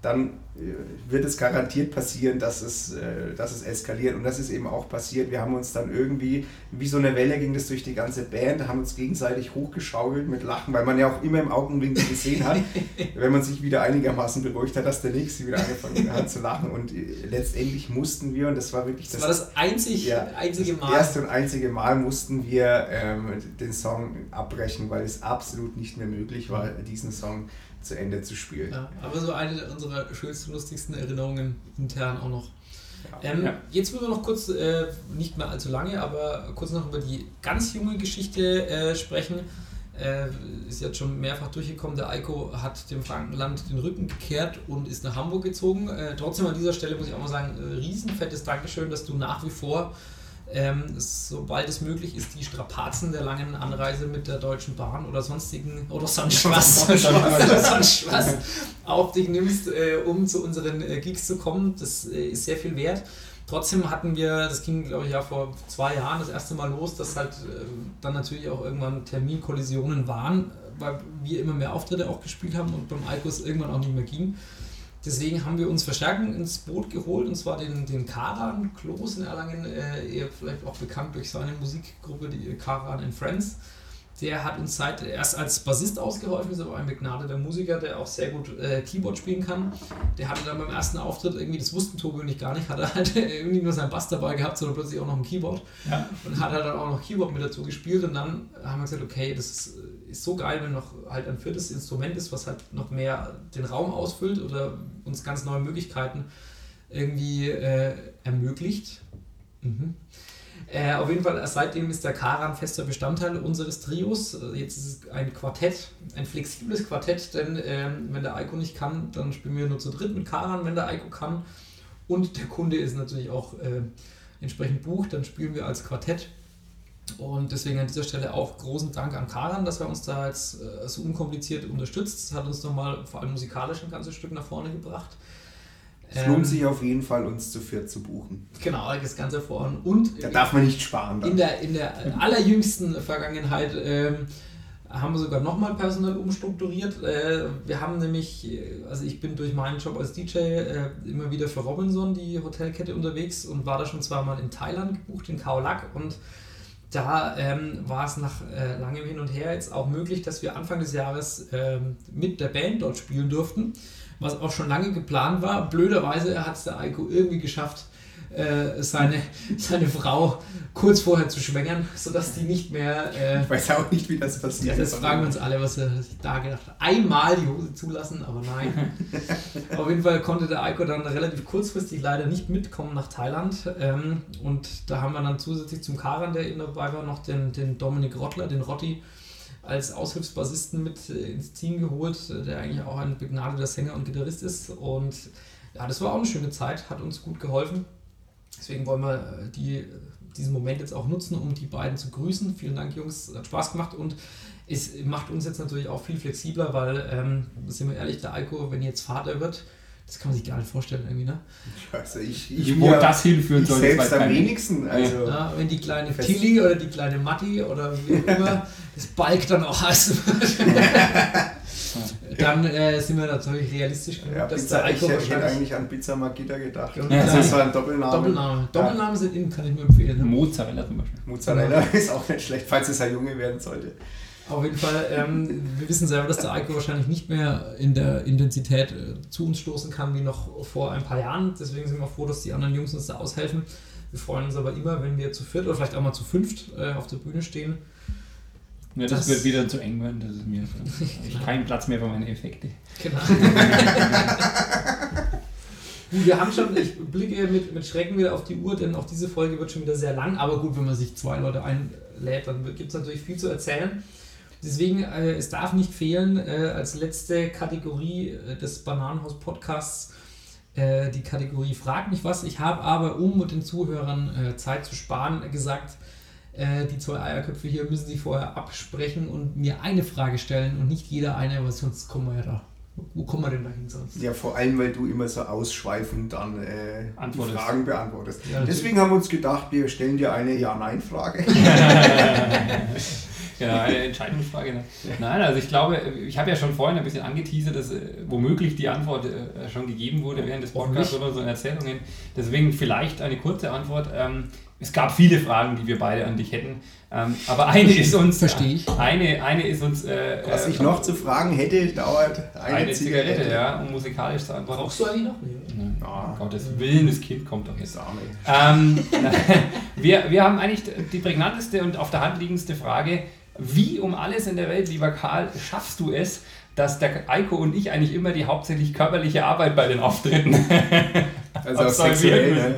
dann äh, wird es garantiert passieren, dass es, äh, dass es eskaliert. Und das ist eben auch passiert. Wir haben uns dann irgendwie, wie so eine Welle ging das durch die ganze Band, haben uns gegenseitig hochgeschaukelt mit Lachen, weil man ja auch immer im Augenwinkel gesehen hat, wenn man sich wieder einigermaßen beruhigt hat, dass der Nächste wieder angefangen hat zu lachen. Und äh, letztendlich mussten wir, und das war wirklich Das war das einzig, ja, einzige das Mal. erste und einzige Mal mussten wir ähm, den Song abbrechen, weil es absolut nicht mehr möglich war, diesen Song zu Ende zu spielen. Ja, aber so eine unserer schönsten, lustigsten Erinnerungen intern auch noch. Ähm, Ja. Jetzt wollen wir noch kurz, äh, nicht mehr allzu lange, aber kurz noch über die ganz junge Geschichte äh, sprechen. Äh, ist jetzt schon mehrfach durchgekommen. Der Eiko hat dem Frankenland den Rücken gekehrt und ist nach Hamburg gezogen. Äh, trotzdem an dieser Stelle muss ich auch mal sagen, äh, riesenfettes Dankeschön, dass du nach wie vor, ähm, sobald es möglich ist, die Strapazen der langen Anreise mit der Deutschen Bahn oder sonstigen oder sonst was, sonst was auf dich nimmst, äh, um zu unseren äh, Gigs zu kommen. Das äh, ist sehr viel wert. Trotzdem hatten wir, das ging glaube ich ja vor zwei Jahren das erste Mal los, dass halt äh, dann natürlich auch irgendwann Terminkollisionen waren, weil wir immer mehr Auftritte auch gespielt haben und beim Alkus irgendwann auch nicht mehr ging. Deswegen haben wir uns Verstärkung ins Boot geholt und zwar den, den Karan Klos in Erlangen, äh, eher vielleicht auch bekannt durch seine Musikgruppe, die Karan and Friends. Der hat uns seit erst als Bassist ausgeholfen, ist aber ein begnadeter Musiker, der auch sehr gut äh, Keyboard spielen kann. Der hatte dann beim ersten Auftritt irgendwie, das wussten Tobi und ich gar nicht, hat er halt irgendwie nur seinen Bass dabei gehabt, sondern plötzlich auch noch ein Keyboard. Ja. Und hat halt dann auch noch Keyboard mit dazu gespielt und dann haben wir gesagt, okay, das ist, ist so geil, wenn noch halt ein viertes Instrument ist, was halt noch mehr den Raum ausfüllt oder uns ganz neue Möglichkeiten irgendwie äh, ermöglicht. Mhm. Äh, auf jeden Fall, äh, seitdem ist der Karan fester Bestandteil unseres Trios. Äh, Jetzt ist es ein Quartett, ein flexibles Quartett, denn ähm, wenn der Eiko nicht kann, dann spielen wir nur zu dritt mit Karan, wenn der Eiko kann. Und der Kunde ist natürlich auch äh, entsprechend bucht, dann spielen wir als Quartett. Und deswegen an dieser Stelle auch großen Dank an Karan, dass er uns da jetzt äh, so unkompliziert unterstützt. Das hat uns nochmal vor allem musikalisch ein ganzes Stück nach vorne gebracht. Es Ähm, lohnt sich auf jeden Fall, uns zu viert zu buchen. Genau, das Ganze vorn. Und Da darf man nicht sparen. in der, in der allerjüngsten Vergangenheit ähm, haben wir sogar nochmal personell umstrukturiert. Äh, wir haben nämlich, also ich bin durch meinen Job als DJ äh, immer wieder für Robinson, die Hotelkette, unterwegs und war da schon zweimal in Thailand gebucht, in Khao Lak und da ähm, war es nach äh, langem Hin und Her jetzt auch möglich, dass wir Anfang des Jahres ähm, mit der Band dort spielen durften, was auch schon lange geplant war. Blöderweise hat es der Eiko irgendwie geschafft, äh, seine, seine Frau kurz vorher zu schwängern, sodass die nicht mehr. Äh, Ich weiß auch nicht, wie das passiert. das fragen wir uns alle, was er sich da gedacht hat. Einmal die Hose zulassen, aber nein. Auf jeden Fall konnte der Eiko dann relativ kurzfristig leider nicht mitkommen nach Thailand. Ähm, und da haben wir dann zusätzlich zum Karan, der eben dabei war, noch den, den Dominik Rottler, den Rotti, als Aushilfsbassisten mit äh, ins Team geholt, äh, der eigentlich auch ein begnadeter Sänger und Gitarrist ist. Und ja, das war auch eine schöne Zeit, hat uns gut geholfen. Deswegen wollen wir äh, die, diesen Moment jetzt auch nutzen, um die beiden zu grüßen. Vielen Dank, Jungs, hat Spaß gemacht und es macht uns jetzt natürlich auch viel flexibler, weil, ähm, sind wir ehrlich, der Eiko, wenn jetzt Vater wird, das kann man sich gar nicht vorstellen irgendwie, ne? Also ich, Ich, ich wo mir- das hinführen soll, selbst am wenigsten. Also, Ja, wenn die kleine Fest- Tilly oder die kleine Matti oder wie auch immer das Balk dann auch heißen wird, dann äh, sind wir natürlich realistisch genug, ja, dass Pizza, der ich hätte eigentlich an Pizza Magita gedacht. Ja, das ja. ist so ein Doppelname. Doppelname. Doppelnamen sind innen, kann ich nur empfehlen. Ne? Mozzarella zum Beispiel. Mozzarella ist auch nicht schlecht, falls es ein Junge werden sollte. Auf jeden Fall, ähm, wir wissen selber, dass der Eiko wahrscheinlich nicht mehr in der Intensität äh, zu uns stoßen kann wie noch vor ein paar Jahren. Deswegen sind wir froh, dass die anderen Jungs uns da aushelfen. Wir freuen uns aber immer, wenn wir zu viert oder vielleicht auch mal zu fünft äh, auf der Bühne stehen. Ja, das, Das- wird wieder zu eng werden. Das ist mir. Ich habe keinen Platz mehr für meine Effekte. Genau. gut, wir haben schon, ich blicke mit, mit Schrecken wieder auf die Uhr, denn auch diese Folge wird schon wieder sehr lang. Aber gut, wenn man sich zwei Leute einlädt, dann gibt es natürlich viel zu erzählen. Deswegen, äh, es darf nicht fehlen, äh, als letzte Kategorie äh, des Bananenhaus Podcasts äh, die Kategorie Frag mich was. Ich habe aber, um mit den Zuhörern äh, Zeit zu sparen, gesagt, äh, die zwei Eierköpfe hier müssen sich vorher absprechen und mir eine Frage stellen und nicht jeder eine, weil sonst kommen wir ja da. Wo kommen wir denn da hin sonst? Ja, vor allem, weil du immer so ausschweifend dann äh. Fragen beantwortest. Ja. Deswegen haben wir uns gedacht, wir stellen dir eine Ja-Nein-Frage. Ja, eine Entscheidungsfrage. Ne? Nein, also ich glaube, ich habe ja schon vorhin ein bisschen angeteasert, dass äh, womöglich die Antwort äh, schon gegeben wurde während des Podcasts oder so in Erzählungen. Deswegen vielleicht eine kurze Antwort. Ähm, es gab viele Fragen, die wir beide an dich hätten. Ähm, aber eine ist uns. Verstehe ich. Eine, eine ist uns. Äh, Was äh, ich noch zu fragen hätte, dauert eine, eine Zigarette, Zigarette. ja, um musikalisch zu antworten. Brauchst du eigentlich noch? Nein, Ah. um Gottes Willen, das Kind kommt doch jetzt. Ähm, wir, wir haben eigentlich die prägnanteste und auf der Hand liegendste Frage. Wie um alles in der Welt, lieber Karl, schaffst du es, dass der Eiko und ich eigentlich immer die hauptsächlich körperliche Arbeit bei den Auftritten Also auch absolvieren sexuell. Ne?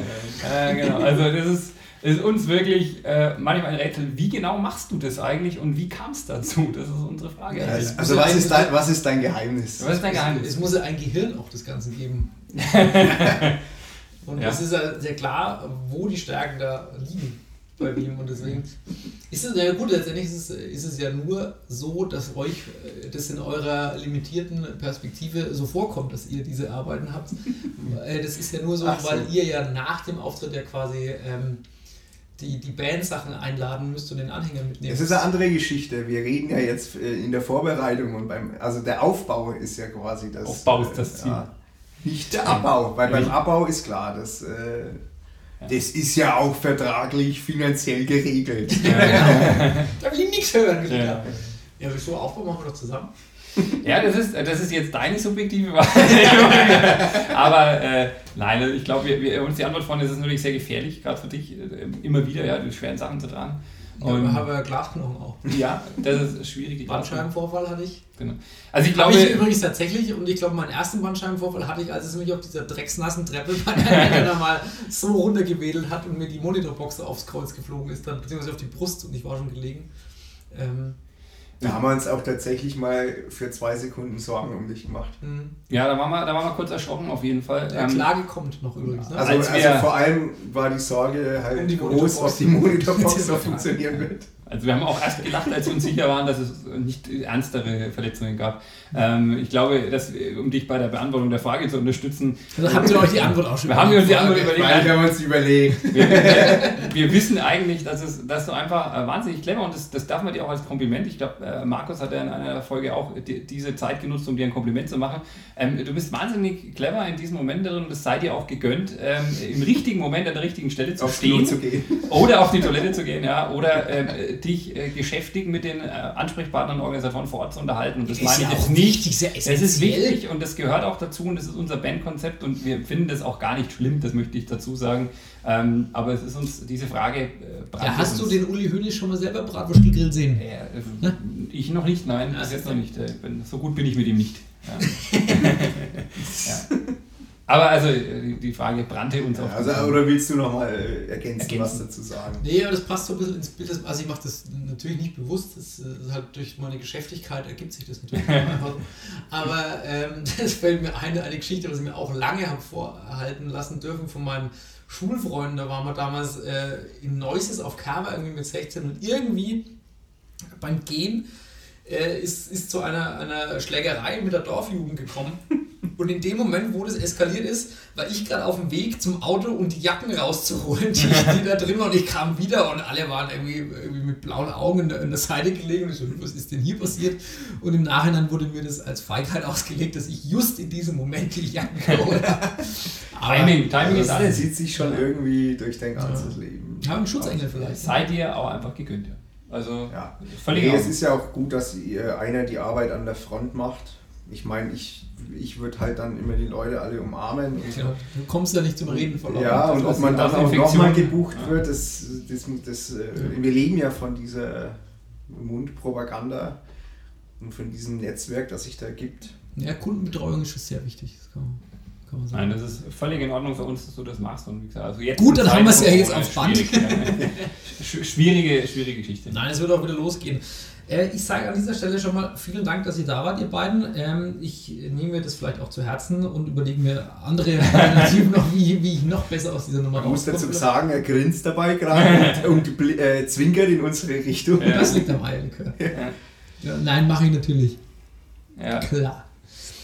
Äh, genau. Also das ist, ist uns wirklich äh, manchmal ein Rätsel. Wie genau machst du das eigentlich und wie kam es dazu? Das ist unsere Frage. Ja, Also, also ja was, ist dein, was ist dein Geheimnis? Was ist dein Es Geheimnis? muss ja ein Gehirn auch das Ganze geben. Und Ja. es ist ja sehr klar, wo die Stärken da liegen bei ihm. Und deswegen ist es ja gut, letztendlich ist es, ist es ja nur so, dass euch äh, das in eurer limitierten Perspektive so vorkommt, dass ihr diese Arbeiten habt. Äh, Das ist ja nur so, Ach so. weil ihr ja nach dem Auftritt ja quasi ähm, die, die Bandsachen einladen müsst und den Anhänger mitnehmen. Es ist eine andere Geschichte. Wir reden ja jetzt äh, in der Vorbereitung und beim, also der Aufbau ist ja quasi das. Aufbau ist das Ziel. Ja, nicht der Abbau, weil beim Abbau ist klar, das, äh, Das ist ja auch vertraglich finanziell geregelt. Da will ich nichts hören. Ja. Ja, wieso Aufbau machen wir doch zusammen? Ja, das ist, das ist jetzt deine subjektive Wahrnehmung. Aber äh, nein, ich glaube, wir, wir, uns die Antwort von, es ist natürlich sehr gefährlich, gerade für dich, äh, immer wieder ja, die schweren Sachen zu tragen. Ja, Und wir haben ja Glasknochen auch. ja, das ist schwierig. Die Bandscheibenvorfall hatte ich. Genau. Also ich Habe glaube, ich übrigens tatsächlich, und ich glaube, meinen ersten Bandscheibenvorfall hatte ich, als es mich auf dieser drecksnassen Treppe bei Eltern mal so runtergewedelt hat und mir die Monitorbox aufs Kreuz geflogen ist, dann, beziehungsweise auf die Brust und ich war schon gelegen. Ähm, Da haben wir uns auch tatsächlich mal für zwei Sekunden Sorgen um dich gemacht. mh. ja, da waren, wir, da waren wir kurz erschrocken auf jeden Fall. ja, Ähm, Klage kommt noch übrigens. Ne? Also, Als also vor allem war die Sorge halt Um die groß, ob die Monitorbox noch funktionieren wird. Also wir haben auch erst gelacht, als wir uns sicher waren, dass es nicht ernstere Verletzungen gab. Ähm, ich glaube, dass, um dich bei der Beantwortung der Frage zu unterstützen, Also habt ihr euch die Antwort auch schon wir haben uns die Antwort Weil überlegt. wir haben uns überlegt. Wir, wir, wir wissen eigentlich, dass, es, dass du einfach äh, wahnsinnig clever und das, das darf man dir auch als Kompliment. Ich glaube, äh, Markus hat ja in einer Folge auch die, diese Zeit genutzt, um dir ein Kompliment zu machen. Ähm, du bist wahnsinnig clever in diesem Moment drin und es sei dir auch gegönnt, ähm, im richtigen Moment an der richtigen Stelle zu Klo stehen. zu gehen. Oder auf die Toilette zu gehen, ja. Oder ähm, dich äh, geschäftig mit den äh, Ansprechpartnern und Organisatoren vor Ort zu unterhalten. Und das Ist meine ja auch nicht. wichtig, sehr Es ist wichtig und das gehört auch dazu und das ist unser Bandkonzept und wir finden das auch gar nicht schlimm, das möchte ich dazu sagen. Ähm, aber es ist uns diese Frage. Äh, Ja, hast du den Uli Hoeneß schon mal selber Bratwurst gegrillt sehen? Äh, ich noch nicht, nein, bis jetzt noch nicht. Äh, bin, so gut bin ich mit ihm nicht. Ja. ja. Aber also äh, die- Frage brannte uns auf. Also, oder willst du nochmal äh, ergänzen, Ergänzen. was dazu sagen? Nee, aber das passt so ein bisschen ins Bild. Also ich mache das natürlich nicht bewusst. Das ist halt durch meine Geschäftigkeit ergibt sich das natürlich einfach. so. Aber ähm, das fällt mir ein, eine Geschichte, was ich mir auch lange habe vorhalten lassen dürfen von meinen Schulfreunden. Da waren wir damals äh, in Neusses auf Cover irgendwie mit 16 und irgendwie beim Gehen äh, ist, ist zu einer, einer Schlägerei mit der Dorfjugend gekommen. Und in dem Moment, wo das eskaliert ist, war ich gerade auf dem Weg zum Auto und die Jacken rauszuholen, die, die da drin waren. Und ich kam wieder und alle waren irgendwie, irgendwie mit blauen Augen in der, in der Seite gelegen. Und ich so, was ist denn hier passiert? Und im Nachhinein wurde mir das als Feigheit ausgelegt, dass ich just in diesem Moment die Jacken geholt habe. Aber Timing, Timing ist Das alles. zieht sich schon irgendwie durch dein ganzes Leben. ich habe einen Schutzengel vielleicht. Sei dir auch einfach gegönnt, ja. Also Ja. völlig Nee, es ist ja auch gut, dass ihr einer die Arbeit an der Front macht. Ich meine, ich, ich würde halt dann immer die Leute alle umarmen. Und, Ja, du kommst ja nicht zum Reden von ja, und ob man dann auch nochmal gebucht Ja. wird, das, das, das, äh, wir leben ja von dieser Mundpropaganda und von diesem Netzwerk, das sich da gibt. Ja, Kundenbetreuung ist schon sehr wichtig. Das kann man, kann man sagen. Nein, das ist völlig in Ordnung für uns, dass du das machst. Und wie gesagt, also jetzt Gut, dann haben wir es ja jetzt auf Band. Ja. Schwierige, schwierige Geschichte. Nein, es wird auch wieder losgehen. Äh, ich sage an dieser Stelle schon mal vielen Dank, dass ihr da wart, ihr beiden. Ähm, ich nehme mir das vielleicht auch zu Herzen und überlege mir andere Alternativen noch, wie, wie ich noch besser aus dieser Nummer Man muss dazu rauskomme. sagen, er grinst dabei gerade und, und äh, zwinkert in unsere Richtung. Ja. Das liegt am Eierlikör. Ja, nein, mache ich natürlich. Ja. Klar.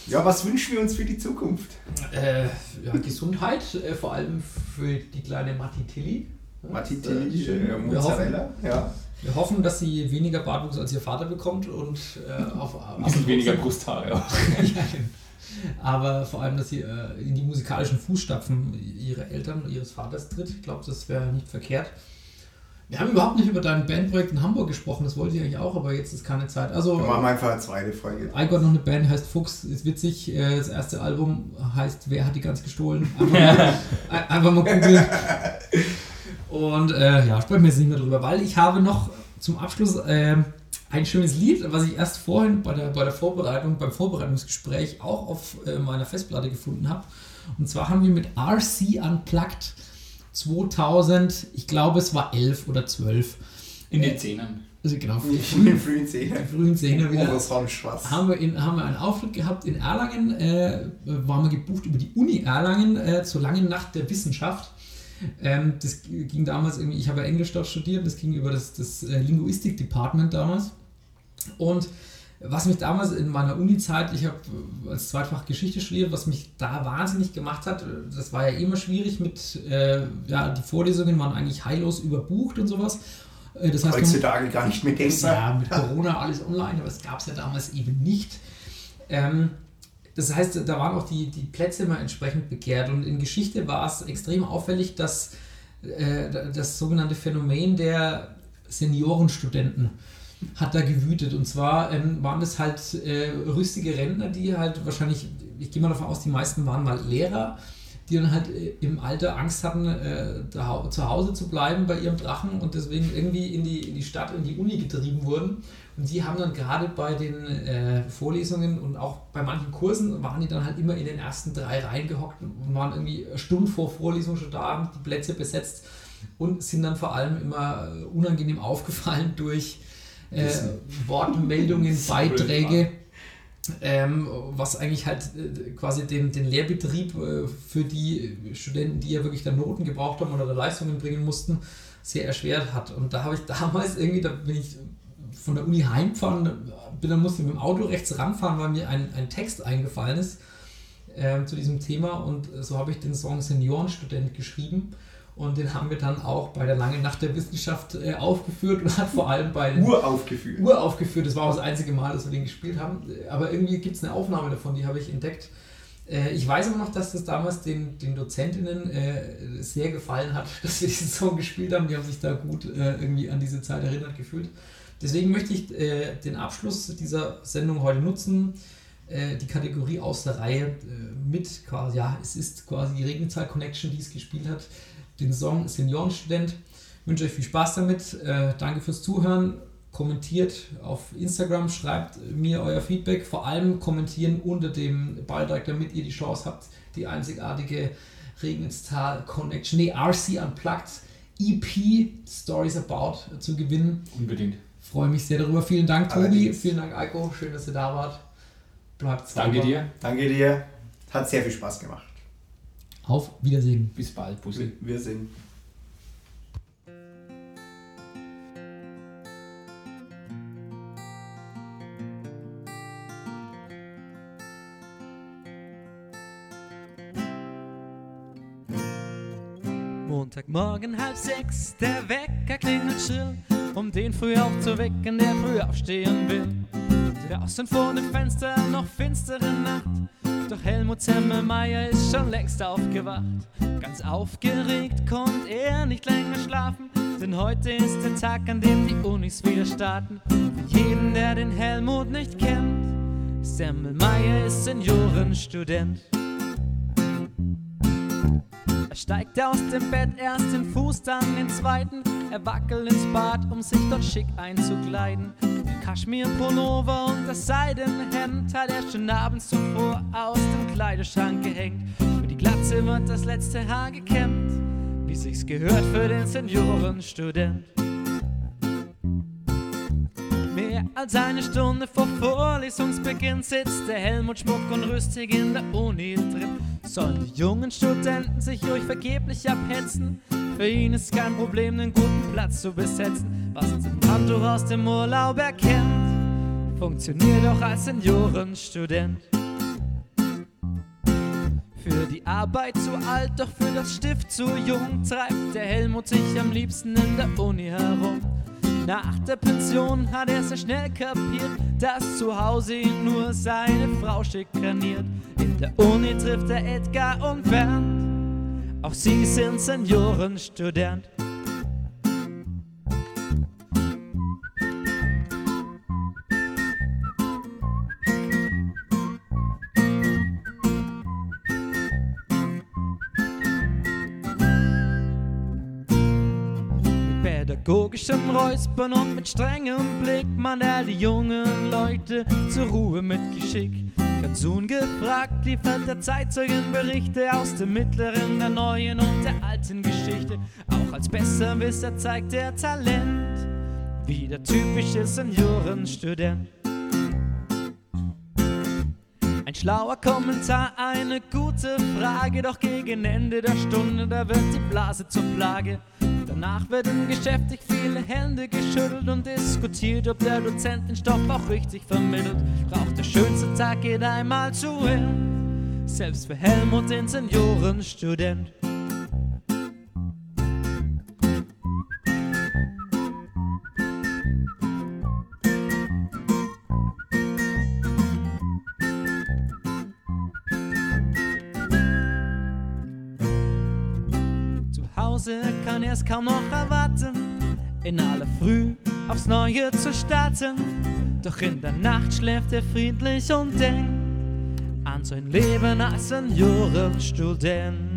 Ja, was wünschen wir uns für die Zukunft? Äh, ja, Gesundheit, äh, vor allem für die kleine Matti Tilly. Matti Tilly, schön. äh, Mozzarella. Ja. Wir hoffen, dass sie weniger Bartwuchs als ihr Vater bekommt und äh, auf Ein bisschen weniger Brusthaare. auch. ja, aber vor allem, dass sie äh, in die musikalischen Fußstapfen ihrer Eltern, ihres Vaters tritt. Ich glaube, das wäre nicht verkehrt. Wir haben überhaupt nicht über dein Bandprojekt in Hamburg gesprochen, das wollte ich eigentlich auch, aber jetzt ist keine Zeit. Also, Wir machen einfach eine zweite Folge. I got noch eine Band, heißt Fuchs, ist witzig. Äh, Das erste Album heißt Wer hat die ganz gestohlen? Einfach mal, ein- einfach mal googeln. Und äh, ja, sprechen wir jetzt nicht mehr drüber, weil ich habe noch zum Abschluss äh, ein schönes Lied, was ich erst vorhin bei der, bei der Vorbereitung, beim Vorbereitungsgespräch auch auf äh, meiner Festplatte gefunden habe. Und zwar haben wir mit RC Unplugged 2000, ich glaube es war 11 oder 12. In den Äh, Zehnern. Also genau, In den frühen Zehner. die frühen Zehner wieder Horizont schwarz. haben wir, in, haben wir einen Auftritt gehabt in Erlangen, äh, waren wir gebucht über die Uni Erlangen äh, zur langen Nacht der Wissenschaft. Ähm, das ging damals irgendwie, ich habe ja Englisch dort studiert, das ging über das, das äh, Linguistik-Department damals. Und was mich damals in meiner Uni-Zeit, ich habe als Zweitfach Geschichte studiert, was mich da wahnsinnig gemacht hat, das war ja immer schwierig mit, äh, ja, die Vorlesungen waren eigentlich heillos überbucht und sowas. Äh, Das heißt, man- Heutzutage gar nicht mehr denkbar. ja, mit Corona alles online, aber es gab es ja damals eben nicht. Ähm, das heißt, da waren auch die, die Plätze immer entsprechend begehrt. Und in Geschichte war es extrem auffällig, dass äh, das sogenannte Phänomen der Seniorenstudenten hat da gewütet. Und zwar ähm, waren es halt äh, rüstige Rentner, die halt wahrscheinlich, ich gehe mal davon aus, die meisten waren mal Lehrer, die dann halt äh, im Alter Angst hatten, äh, zu Hause zu bleiben bei ihrem Drachen und deswegen irgendwie in die, in die Stadt, in die Uni getrieben wurden. Und die haben dann gerade bei den äh, Vorlesungen und auch bei manchen Kursen waren die dann halt immer in den ersten drei Reihen gehockt und waren irgendwie Stunden vor Vorlesung schon da, haben die Plätze besetzt und sind dann vor allem immer äh, unangenehm aufgefallen durch äh, Wortmeldungen, Beiträge, ähm, was eigentlich halt äh, quasi den, den Lehrbetrieb äh, für die Studenten, die ja wirklich dann Noten gebraucht haben oder Leistungen bringen mussten, sehr erschwert hat. Und da habe ich damals irgendwie, da bin ich von der Uni heimgefahren, bin, dann musste ich mit dem Auto rechts ranfahren, weil mir ein, ein Text eingefallen ist äh, zu diesem Thema und so habe ich den Song Seniorenstudent geschrieben und den haben wir dann auch bei der Langen Nacht der Wissenschaft äh, aufgeführt und hat vor allem bei den Uraufgeführt. Uraufgeführt, das war auch das einzige Mal, dass wir den gespielt haben, aber irgendwie gibt es eine Aufnahme davon, die habe ich entdeckt. Äh, ich weiß aber noch, dass das damals den, den Dozentinnen äh, sehr gefallen hat, dass wir diesen Song gespielt haben. Die haben sich da gut äh, irgendwie an diese Zeit erinnert gefühlt. Deswegen möchte ich äh, den Abschluss dieser Sendung heute nutzen, äh, die Kategorie aus der Reihe äh, mit quasi, ja, es ist quasi die Regenzahl Connection, die es gespielt hat, den Song Seniorenstudent. Ich wünsche euch viel Spaß damit. Äh, danke fürs Zuhören. Kommentiert auf Instagram, schreibt mir euer Feedback. Vor allem kommentieren unter dem Beitrag, damit ihr die Chance habt, die einzigartige Regenstal Connection, nee, RC Unplugged EP Stories About zu gewinnen. Unbedingt. Freue mich sehr darüber. Vielen Dank, Tobi. Allerdings. Vielen Dank, Eiko. Schön, dass ihr da wart. Bleibt Danke sauber. dir. Danke dir. Hat sehr viel Spaß gemacht. Auf Wiedersehen. Bis bald, Bussi. Wir sind. Montagmorgen halb sechs, der Wecker klingelt schrill, um den früh aufzuwecken, der früh aufstehen will. Draußen vor dem Fenster noch finstere Nacht, doch Helmut Semmelmeier ist schon längst aufgewacht. Ganz aufgeregt konnte er nicht länger schlafen, denn heute ist der Tag, an dem die Unis wieder starten. Für jeden, der den Helmut nicht kennt, Semmelmeier ist Seniorenstudent. Er steigt aus dem Bett, erst den Fuß, dann den zweiten. Er wackelt ins Bad, um sich dort schick einzukleiden. Den Kaschmir-Pullover und das seidene Hemd hat er schon abends zuvor aus dem Kleiderschrank gehängt. Für die Glatze wird das letzte Haar gekämmt, wie sich's gehört für den Seniorenstudent. Als eine Stunde vor Vorlesungsbeginn sitzt der Helmut Schmuck und rüstig in der Uni drin. Sollen die jungen Studenten sich ruhig vergeblich abhetzen? Für ihn ist kein Problem, einen guten Platz zu besetzen. Was zum Handtuch aus dem Urlaub erkennt, funktioniert auch als Seniorenstudent. Für die Arbeit zu alt, doch für das Stift zu jung, treibt der Helmut sich am liebsten in der Uni herum. Nach der Pension hat er sehr schnell kapiert, dass zu Hause ihn nur seine Frau schikaniert. In der Uni trifft er Edgar und Bernd, auch sie sind Seniorenstudent. Pädagogischem Räuspern und mit strengem Blick mahnt er die jungen Leute zur Ruhe mit Geschick. Ganz ungefragt liefert er Zeitzeugenberichte aus dem mittleren, der neuen und der alten Geschichte. Auch als Besserwisser zeigt er Talent, wie der typische Seniorenstudent. Ein schlauer Kommentar, eine gute Frage, doch gegen Ende der Stunde, da wird die Blase zur Plage. Danach werden geschäftig viele Hände geschüttelt und diskutiert, ob der Dozent den Stoff auch richtig vermittelt. Doch der schönste Tag geht einmal zu Ende, selbst für Helmut den Seniorenstudent. Kann er's kaum noch erwarten, in aller Früh aufs Neue zu starten. Doch in der Nacht schläft er friedlich und denkt an sein Leben als Seniorenstudent.